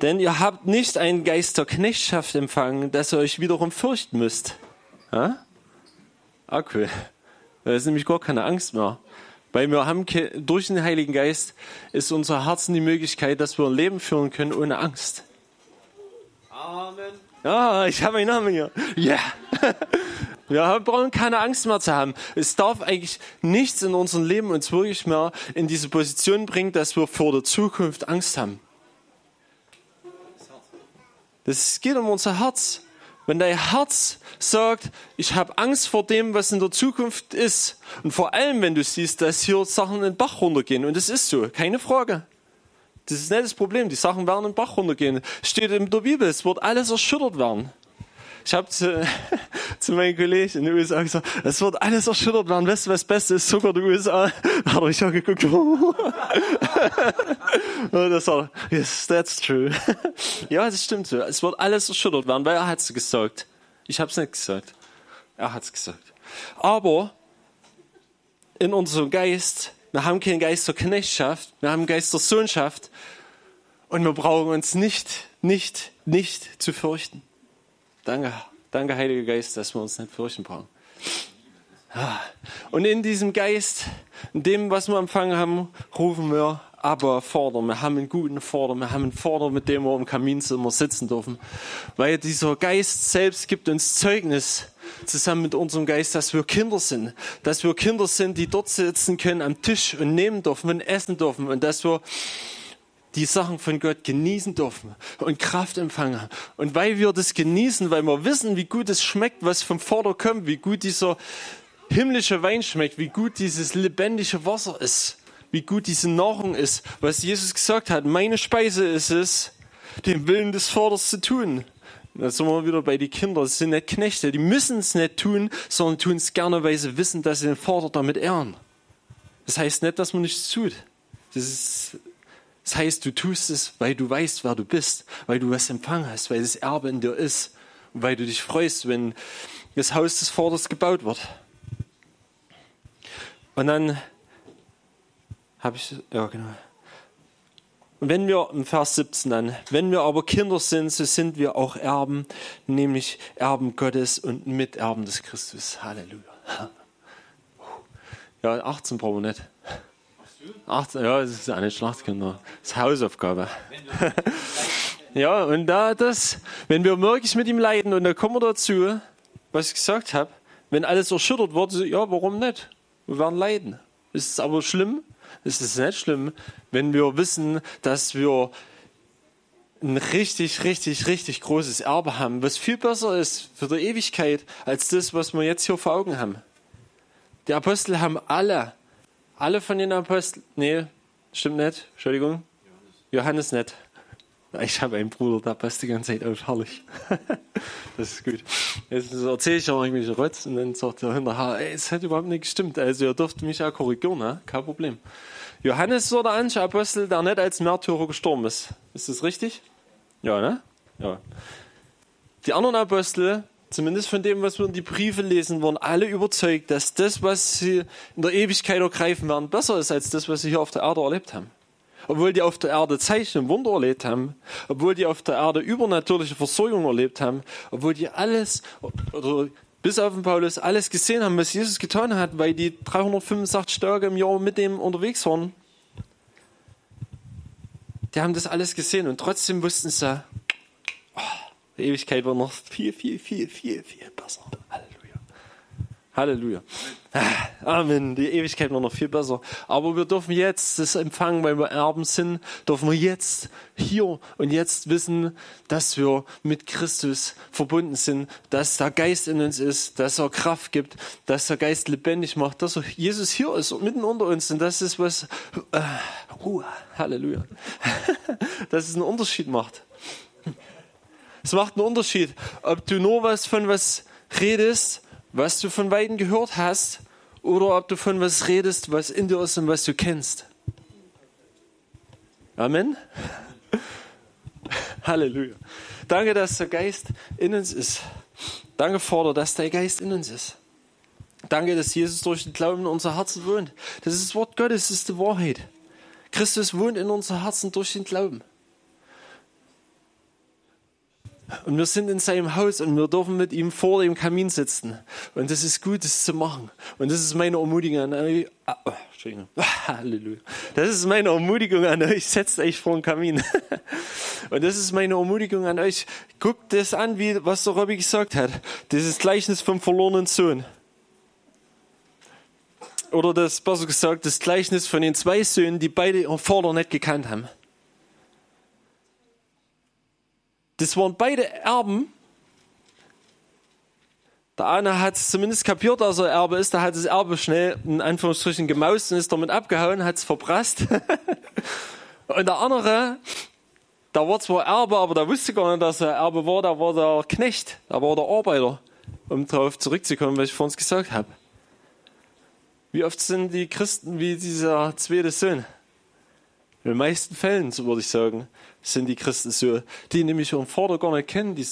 Denn ihr habt nicht einen Geist der Knechtschaft empfangen, dass ihr euch wiederum fürchten müsst. Ja? Ah. Da ist nämlich gar keine Angst mehr. Weil wir haben durch den Heiligen Geist ist unser Herzen die Möglichkeit, dass wir ein Leben führen können ohne Angst. Amen. Ja, ich habe einen Namen hier. Ja. Yeah. Wir brauchen keine Angst mehr zu haben. Es darf eigentlich nichts in unserem Leben uns wirklich mehr in diese Position bringen, dass wir vor der Zukunft Angst haben. Das geht um unser Herz. Wenn dein Herz sagt, ich habe Angst vor dem, was in der Zukunft ist, und vor allem, wenn du siehst, dass hier Sachen in den Bach runtergehen, und das ist so, keine Frage. Das ist nicht das Problem, die Sachen werden in den Bach runtergehen. Steht in der Bibel, es wird alles erschüttert werden. Ich habe zu, zu meinen Kollegen in den USA gesagt, es wird alles erschüttert werden. Weißt du, was das Beste ist? Sogar die USA. Da hat er mich auch geguckt. Und das sagt, yes, that's true. Ja, das stimmt so. Es wird alles erschüttert werden, weil er hat es gesagt. Ich habe es nicht gesagt. Er hat es gesagt. Aber in unserem Geist, wir haben keinen Geist der Knechtschaft, wir haben einen Geist der Sohnschaft und wir brauchen uns nicht, nicht, nicht zu fürchten. Danke, danke, Heiliger Geist, dass wir uns nicht fürchten brauchen. Und in diesem Geist, in dem, was wir empfangen haben, rufen wir aber Vater. Wir haben einen guten Vater. Wir haben einen Vater, mit dem wir im Kaminzimmer sitzen dürfen. Weil dieser Geist selbst gibt uns Zeugnis zusammen mit unserem Geist, dass wir Kinder sind. Dass wir Kinder sind, die dort sitzen können am Tisch und nehmen dürfen und essen dürfen. Und dass wir die Sachen von Gott genießen dürfen und Kraft empfangen. Und weil wir das genießen, weil wir wissen, wie gut es schmeckt, was vom Vater kommt, wie gut dieser himmlische Wein schmeckt, wie gut dieses lebendige Wasser ist, wie gut diese Nahrung ist, was Jesus gesagt hat, meine Speise ist es, den Willen des Vaters zu tun. Da sind wir wieder bei den Kindern. Das sind nicht Knechte. Die müssen es nicht tun, sondern tun es gerne, weil sie wissen, dass sie den Vater damit ehren. Das heißt nicht, dass man nichts tut. Das ist das heißt, du tust es, weil du weißt, wer du bist, weil du was empfangen hast, weil das Erbe in dir ist und weil du dich freust, wenn das Haus des Vaters gebaut wird. Und dann habe ich, ja genau. Und wenn wir, im Vers 17 dann, wenn wir aber Kinder sind, so sind wir auch Erben, nämlich Erben Gottes und Miterben des Christus. Halleluja. Ja, 18 brauchen wir nicht. 18, ja, das ist eine Schlachtkinder. Das ist Hausaufgabe. ja, und da das, wenn wir wirklich mit ihm leiden, und da kommen wir dazu, was ich gesagt habe, wenn alles erschüttert wird, ja, warum nicht? Wir werden leiden. Ist es aber schlimm? Ist es nicht schlimm, wenn wir wissen, dass wir ein richtig, richtig, richtig großes Erbe haben, was viel besser ist für die Ewigkeit als das, was wir jetzt hier vor Augen haben. Die Apostel haben alle alle von den Aposteln, nee, stimmt nicht, Entschuldigung, Johannes nicht. Ich habe einen Bruder, der passt die ganze Zeit auf, herrlich. das ist gut. Jetzt erzähle ich auch irgendwelche Rotz und dann sagt er hinterher, ey, es hat überhaupt nicht gestimmt. Also ihr dürft mich auch korrigieren, ne? kein Problem. Johannes war der einzige Apostel, der nicht als Märtyrer gestorben ist. Ist das richtig? Ja, ne? Ja. Die anderen Apostel, zumindest von dem, was wir in die Briefe lesen, waren alle überzeugt, dass das, was sie in der Ewigkeit ergreifen werden, besser ist als das, was sie hier auf der Erde erlebt haben. Obwohl die auf der Erde Zeichen und Wunder erlebt haben, obwohl die auf der Erde übernatürliche Versorgung erlebt haben, obwohl die alles, oder bis auf den Paulus, alles gesehen haben, was Jesus getan hat, weil die 365 Tage im Jahr mit dem unterwegs waren. Die haben das alles gesehen und trotzdem wussten sie, die Ewigkeit war noch viel, viel, viel, viel, viel besser. Halleluja. Halleluja. Amen. Die Ewigkeit war noch viel besser. Aber wir dürfen jetzt das empfangen, weil wir Erben sind, dürfen wir jetzt hier und jetzt wissen, dass wir mit Christus verbunden sind, dass der Geist in uns ist, dass er Kraft gibt, dass der Geist lebendig macht, dass er Jesus hier ist und mitten unter uns und das ist was, äh, uh, Halleluja, dass es einen Unterschied macht. Es macht einen Unterschied, ob du nur was von was redest, was du von Weiden gehört hast, oder ob du von was redest, was in dir ist und was du kennst. Amen. Halleluja. Danke, dass der Geist in uns ist. Danke, Vater, dass der Geist in uns ist. Danke, dass Jesus durch den Glauben in unser Herzen wohnt. Das ist das Wort Gottes, das ist die Wahrheit. Christus wohnt in unser Herzen durch den Glauben. Und wir sind in seinem Haus und wir dürfen mit ihm vor dem Kamin sitzen. Und das ist gut, das zu machen. Und das ist meine Ermutigung an euch. Ah, oh. Halleluja. Das ist meine Ermutigung an euch. Setzt euch vor den Kamin. Und das ist meine Ermutigung an euch. Guckt das an, wie, was der Robby gesagt hat. Dieses Gleichnis vom verlorenen Sohn. Oder das, besser gesagt, das Gleichnis von den zwei Söhnen, die beide ihren Vater nicht gekannt haben. Das waren beide Erben. Der eine hat zumindest kapiert, dass er Erbe ist. Der hat das Erbe schnell in Anführungsstrichen gemaust und ist damit abgehauen, hat es verprasst. und der andere, der war zwar Erbe, aber der wusste gar nicht, dass er Erbe war. Der war der Knecht, der war der Arbeiter. Um darauf zurückzukommen, was ich vorhin gesagt habe. Wie oft sind die Christen wie dieser zweite Sohn? In den meisten Fällen, so würde ich sagen, sind die Christen so, die nämlich ihren Vater gar nicht kennen. Die,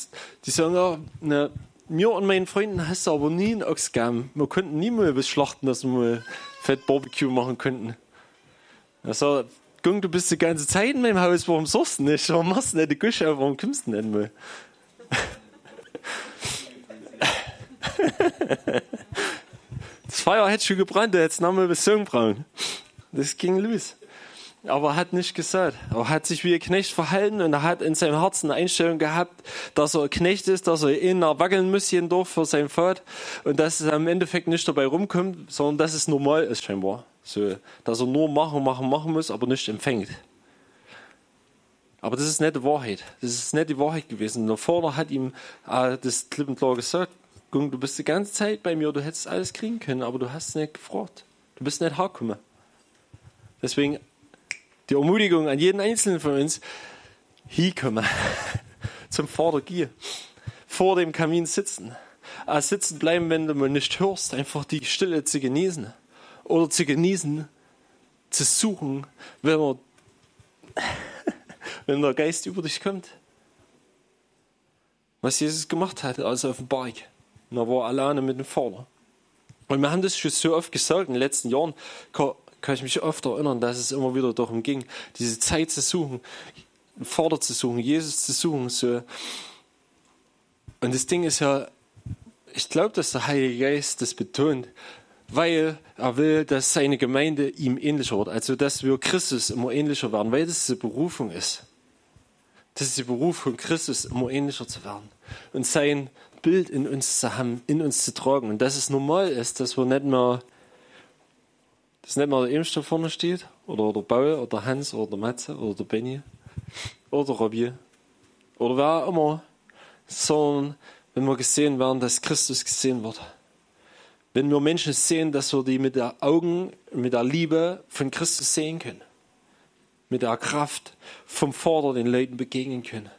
die sagen, ja, ne, mir und meinen Freunden hast du aber nie einen Ochs gegeben. Wir konnten nie mal was schlachten, dass wir mal Fett Barbecue machen könnten. Er sagt, Gung, du bist die ganze Zeit in meinem Haus, warum sagst du nicht? Warum machst du nicht die Küche auf, warum kommst du nicht mal? Das Feuer hätte schon gebrannt, jetzt nochmal bis braun. Das ging los. Aber er hat nicht gesagt. Er hat sich wie ein Knecht verhalten und er hat in seinem Herzen eine Einstellung gehabt, dass er ein Knecht ist, dass er ihn wackeln muss jeden Dorf für sein Vater und dass es am Endeffekt nicht dabei rumkommt, sondern dass es normal ist scheinbar. So, dass er nur machen, machen, machen muss, aber nicht empfängt. Aber das ist nicht die Wahrheit. Das ist nicht die Wahrheit gewesen. Der Vater hat ihm äh, das klipp und klar gesagt, Gung, du bist die ganze Zeit bei mir, du hättest alles kriegen können, aber du hast nicht gefragt. Du bist nicht hergekommen. Deswegen die Ermutigung an jeden Einzelnen von uns, hinkommen, zum gehen, vor dem Kamin sitzen, äh, sitzen bleiben, wenn du mal nicht hörst, einfach die Stille zu genießen oder zu genießen, zu suchen, wenn, er, wenn der Geist über dich kommt. Was Jesus gemacht hat, also auf dem Berg. Er war alleine mit dem Vater. Und wir haben das schon so oft gesagt in den letzten Jahren, ich mich oft erinnern, dass es immer wieder darum ging, diese Zeit zu suchen, Vater zu suchen, Jesus zu suchen. So. Und das Ding ist ja, ich glaube, dass der Heilige Geist das betont, weil er will, dass seine Gemeinde ihm ähnlicher wird. Also, dass wir Christus immer ähnlicher werden, weil das die Berufung ist. Das ist die Berufung, Christus immer ähnlicher zu werden. Und sein Bild in uns zu haben, in uns zu tragen. Und dass es normal ist, dass wir nicht mehr dass nicht mal der Ebenstoff vorne steht, oder der Bauer, oder der Hans, oder der Matze, oder der Benny, oder der Robby, oder wer auch immer, sondern wenn wir gesehen werden, dass Christus gesehen wird. Wenn wir Menschen sehen, dass wir die mit der Augen, mit der Liebe von Christus sehen können. Mit der Kraft vom Vater den Leuten begegnen können.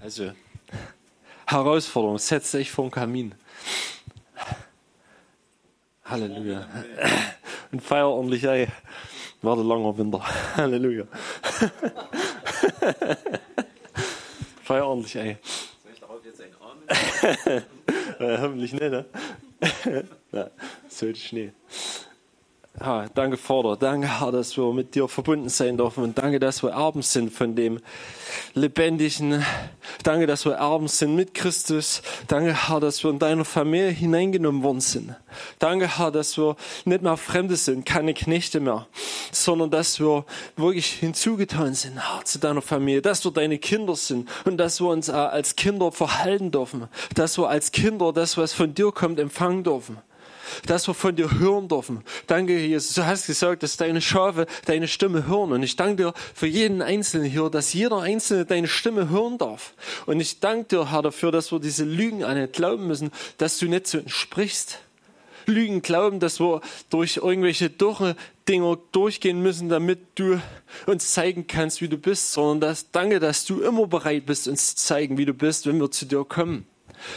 Also, Herausforderung, setzt euch vor den Kamin. Halleluja. Und feier ordentlich ey. War der langer Winter. Halleluja. feier ordentlich ey. Ja, hoffentlich nicht, ne? ja, sollte Schnee. Ja, danke, Vater. Danke, Herr, dass wir mit dir verbunden sein dürfen. Und danke, dass wir Erben sind von dem Lebendigen. Danke, dass wir Erben sind mit Christus. Danke, Herr, dass wir in deiner Familie hineingenommen worden sind. Danke, Herr, dass wir nicht mehr Fremde sind, keine Knechte mehr, sondern dass wir wirklich hinzugetan sind, Herr, zu deiner Familie. Dass wir deine Kinder sind und dass wir uns als Kinder verhalten dürfen. Dass wir als Kinder das, was von dir kommt, empfangen dürfen dass wir von dir hören dürfen. Danke, Jesus. Du hast gesagt, dass deine Schafe deine Stimme hören. Und ich danke dir für jeden Einzelnen hier, dass jeder Einzelne deine Stimme hören darf. Und ich danke dir, Herr, dafür, dass wir diese Lügen an nicht glauben müssen, dass du nicht zu uns sprichst. Lügen glauben, dass wir durch irgendwelche Durche Dinger durchgehen müssen, damit du uns zeigen kannst, wie du bist, sondern dass, danke, dass du immer bereit bist, uns zu zeigen, wie du bist, wenn wir zu dir kommen.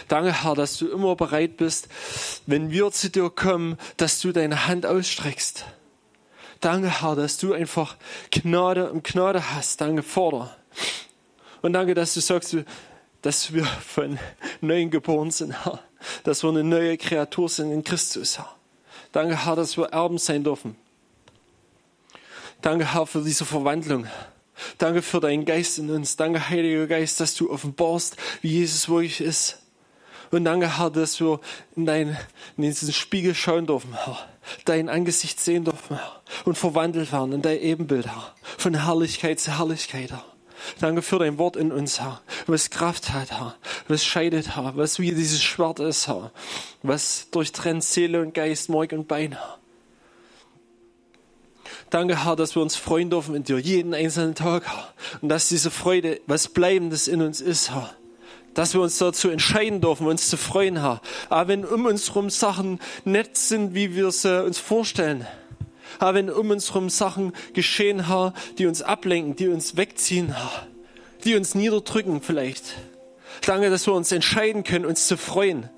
Danke, Herr, dass du immer bereit bist, wenn wir zu dir kommen, dass du deine Hand ausstreckst. Danke, Herr, dass du einfach Gnade um Gnade hast. Danke, Vater. Und danke, dass du sagst, dass wir von Neuem geboren sind, Herr. Dass wir eine neue Kreatur sind in Christus, Herr. Danke, Herr, dass wir Erben sein dürfen. Danke, Herr, für diese Verwandlung. Danke für deinen Geist in uns. Danke, Heiliger Geist, dass du offenbarst, wie Jesus wirklich ist. Und danke, Herr, dass wir in, dein, in diesen Spiegel schauen dürfen, Herr. Dein Angesicht sehen dürfen, Herr. Und verwandelt werden in dein Ebenbild, Herr. Von Herrlichkeit zu Herrlichkeit, Herr. Danke für dein Wort in uns, Herr. Was Kraft hat, Herr. Was scheidet, Herr. Was wie dieses Schwert ist, Herr. Was durchtrennt Seele und Geist, Mark und Bein, Herr. Danke, Herr, dass wir uns freuen dürfen in dir, jeden einzelnen Tag, Herr. Und dass diese Freude was Bleibendes in uns ist, Herr dass wir uns dazu entscheiden dürfen, uns zu freuen, Herr. Aber wenn um uns herum Sachen nett sind, wie wir sie uns vorstellen, aber wenn um uns herum Sachen geschehen, Herr, die uns ablenken, die uns wegziehen, Herr, die uns niederdrücken vielleicht. Danke, dass wir uns entscheiden können, uns zu freuen.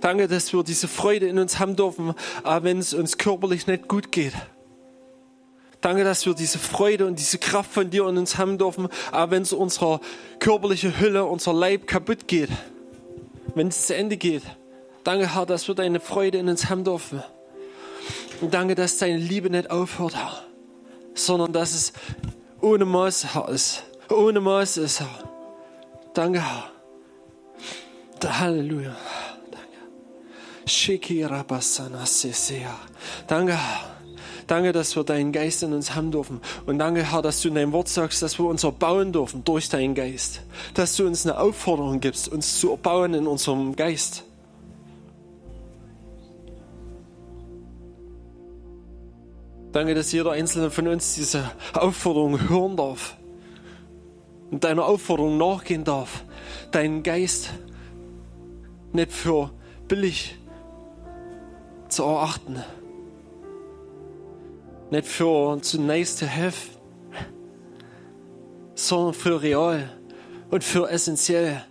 Danke, dass wir diese Freude in uns haben dürfen, aber wenn es uns körperlich nicht gut geht. Danke, dass wir diese Freude und diese Kraft von dir in uns haben dürfen, aber wenn es unserer körperliche Hülle, unser Leib kaputt geht, wenn es zu Ende geht. Danke, Herr, dass wir deine Freude in uns haben dürfen. Und danke, dass deine Liebe nicht aufhört, Herr, sondern dass es ohne Maß, Herr, ist. Ohne Maß ist, Herr. Danke, Herr. Halleluja. Danke. Danke, Herr. Danke, dass wir deinen Geist in uns haben dürfen. Und danke, Herr, dass du in deinem Wort sagst, dass wir uns erbauen dürfen durch deinen Geist. Dass du uns eine Aufforderung gibst, uns zu erbauen in unserem Geist. Danke, dass jeder einzelne von uns diese Aufforderung hören darf und deiner Aufforderung nachgehen darf, deinen Geist nicht für billig zu erachten nicht für zu nice to have, sondern für real und für essentiell.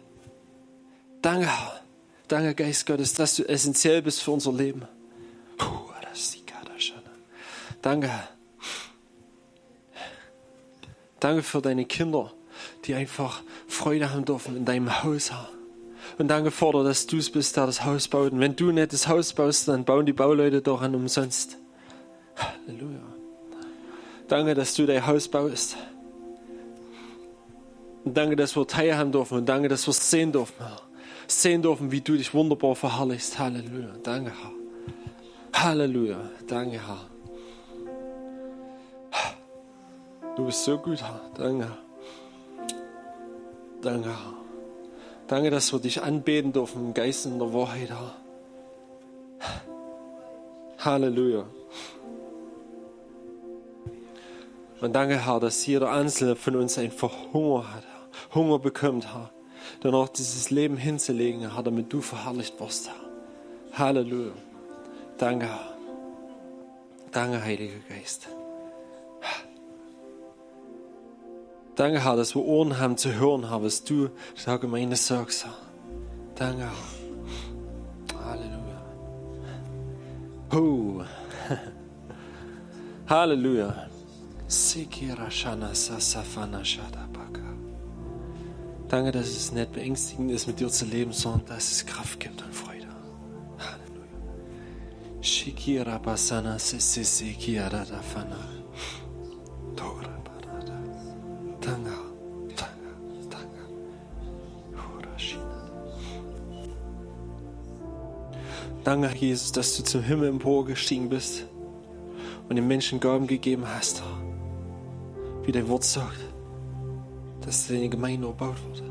Danke, danke Geist Gottes, dass du essentiell bist für unser Leben. Danke. Danke für deine Kinder, die einfach Freude haben dürfen in deinem Haus. Und danke, Vater, dass du es bist, der das Haus baut. Und wenn du nicht das Haus baust, dann bauen die Bauleute doch an umsonst. Halleluja. Danke, dass du dein Haus baust. Und danke, dass wir teilhaben dürfen. Und danke, dass wir sehen dürfen. Sehen dürfen, wie du dich wunderbar verherrlichst. Halleluja. Danke, Herr. Halleluja. Danke, Herr. Du bist so gut, Herr. Danke. Danke, Herr. Danke, dass wir dich anbeten dürfen im Geist und der Wahrheit, Herr. Halleluja. Und danke, Herr, dass jeder Einzelne von uns einfach Hunger hat. Hunger bekommt, Herr. Danach dieses Leben hinzulegen, Herr, damit du verherrlicht wirst, Herr. Halleluja. Danke, Herr. Danke, Heiliger Geist. Danke, Herr, dass wir Ohren haben zu hören, Herr, was du der Gemeinde sagst, Herr. Danke, Herr. Halleluja. Puh. Halleluja. Danke, dass es nicht beängstigend ist, mit dir zu leben, sondern dass es Kraft gibt und Freude. Halleluja. Danke, Jesus, dass du zum Himmel emporgestiegen bist und den Menschen Gaben gegeben hast. Wie dein Wort sagt, dass deine Gemeinde erbaut wird.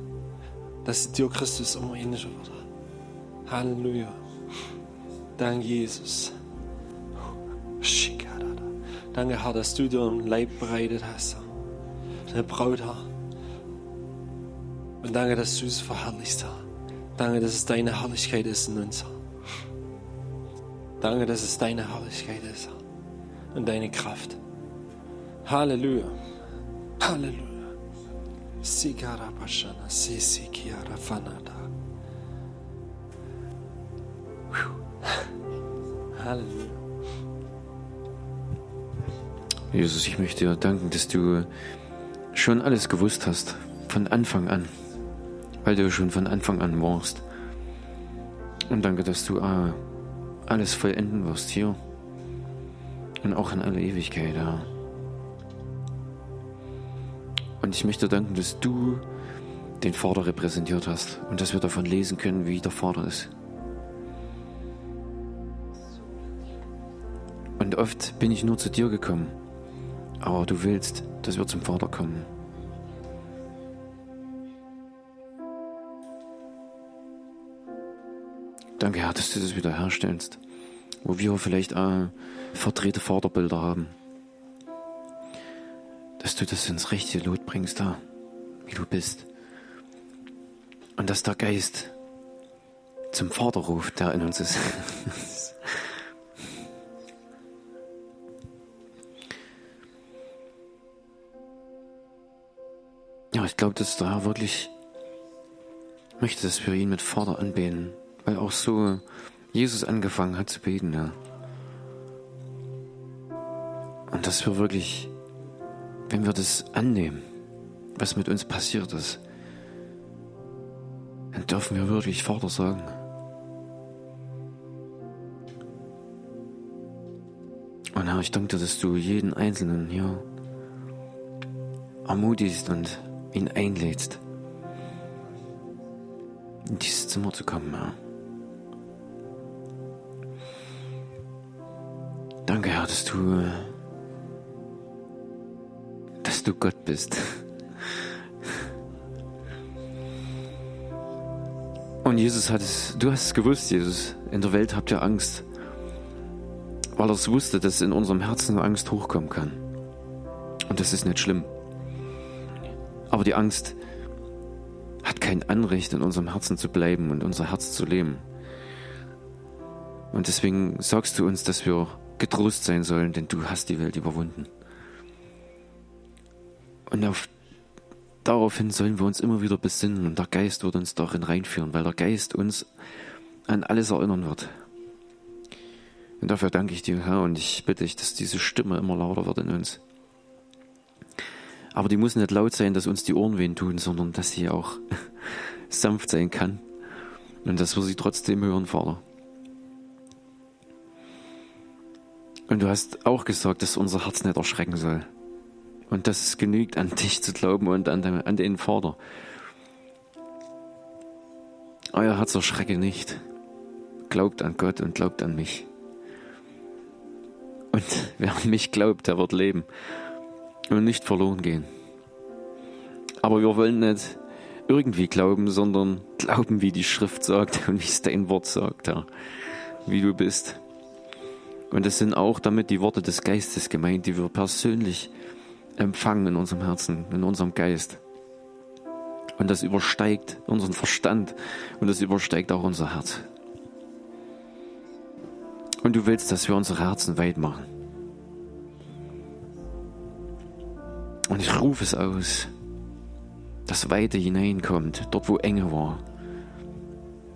Dass dir Christus immer ähnlicher wird. Halleluja. Danke, Jesus. Danke, Herr, dass du dir ein Leib bereitet hast. Eine Braut, Herr. Und danke, dass du es verherrlichst, Herr. Danke, dass es deine Herrlichkeit ist in uns, Herr. Danke, dass es deine Herrlichkeit ist, Herr. Und deine Kraft. Halleluja. Halleluja. Sigara Pashana, Sisi Kiara Fanada. Halleluja. Jesus, ich möchte dir danken, dass du schon alles gewusst hast, von Anfang an, weil du schon von Anfang an warst. Und danke, dass du äh, alles vollenden wirst hier und auch in aller Ewigkeit. Ja. Und ich möchte danken, dass du den Vater repräsentiert hast und dass wir davon lesen können, wie der Vater ist. Und oft bin ich nur zu dir gekommen, aber du willst, dass wir zum Vater kommen. Danke, Herr, dass du das wieder herstellst, wo wir vielleicht äh, verdrehte Vaterbilder haben. Dass du das ins rechte Lot bringst, da, wie du bist. Und dass der Geist zum Vater ruft, der in uns ist. Ja, ich glaube, dass der Herr wirklich möchte, dass wir ihn mit Vater anbeten, weil auch so Jesus angefangen hat zu beten, ja. Und dass wir wirklich, wenn wir das annehmen, was mit uns passiert ist, dann dürfen wir wirklich Vater sagen. Und Herr, ich danke dir, dass du jeden Einzelnen hier ermutigst und ihn einlädst, in dieses Zimmer zu kommen, Herr. Danke, Herr, dass du, du Gott bist. Und Jesus hat es, du hast es gewusst, Jesus, in der Welt habt ihr Angst, weil er es wusste, dass in unserem Herzen Angst hochkommen kann. Und das ist nicht schlimm. Aber die Angst hat kein Anrecht, in unserem Herzen zu bleiben und unser Herz zu leben. Und deswegen sagst du uns, dass wir getrost sein sollen, denn du hast die Welt überwunden. Und auf, daraufhin sollen wir uns immer wieder besinnen und der Geist wird uns darin reinführen, weil der Geist uns an alles erinnern wird. Und dafür danke ich dir, Herr, und ich bitte dich, dass diese Stimme immer lauter wird in uns. Aber die muss nicht laut sein, dass uns die Ohren wehen tun, sondern dass sie auch sanft sein kann. Und dass wir sie trotzdem hören, Vater. Und du hast auch gesagt, dass unser Herz nicht erschrecken soll. Und dass es genügt, an dich zu glauben und an den, an den Vater. Euer Herz erschrecke nicht. Glaubt an Gott und glaubt an mich. Und wer an mich glaubt, der wird leben und nicht verloren gehen. Aber wir wollen nicht irgendwie glauben, sondern glauben, wie die Schrift sagt und wie es dein Wort sagt, Herr, wie du bist. Und es sind auch damit die Worte des Geistes gemeint, die wir persönlich empfangen in unserem Herzen, in unserem Geist. Und das übersteigt unseren Verstand und das übersteigt auch unser Herz. Und du willst, dass wir unsere Herzen weit machen. Und ich rufe es aus, dass Weite hineinkommt, dort wo Enge war.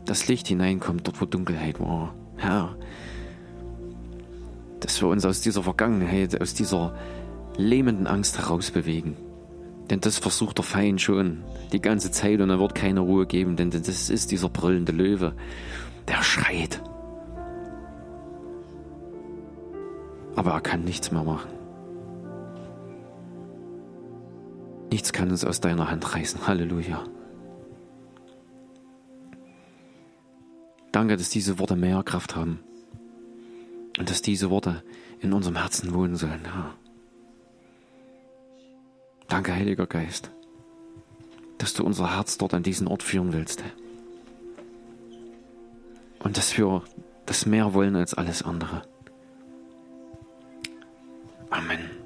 Das Licht hineinkommt, dort wo Dunkelheit war. Herr, dass wir uns aus dieser Vergangenheit, aus dieser lähmenden Angst herausbewegen. Denn das versucht der Feind schon die ganze Zeit und er wird keine Ruhe geben, denn das ist dieser brüllende Löwe, der schreit. Aber er kann nichts mehr machen. Nichts kann uns aus deiner Hand reißen. Halleluja. Danke, dass diese Worte mehr Kraft haben. Und dass diese Worte in unserem Herzen wohnen sollen, Herr. Danke, Heiliger Geist, dass du unser Herz dort an diesen Ort führen willst. Und dass wir das mehr wollen als alles andere. Amen.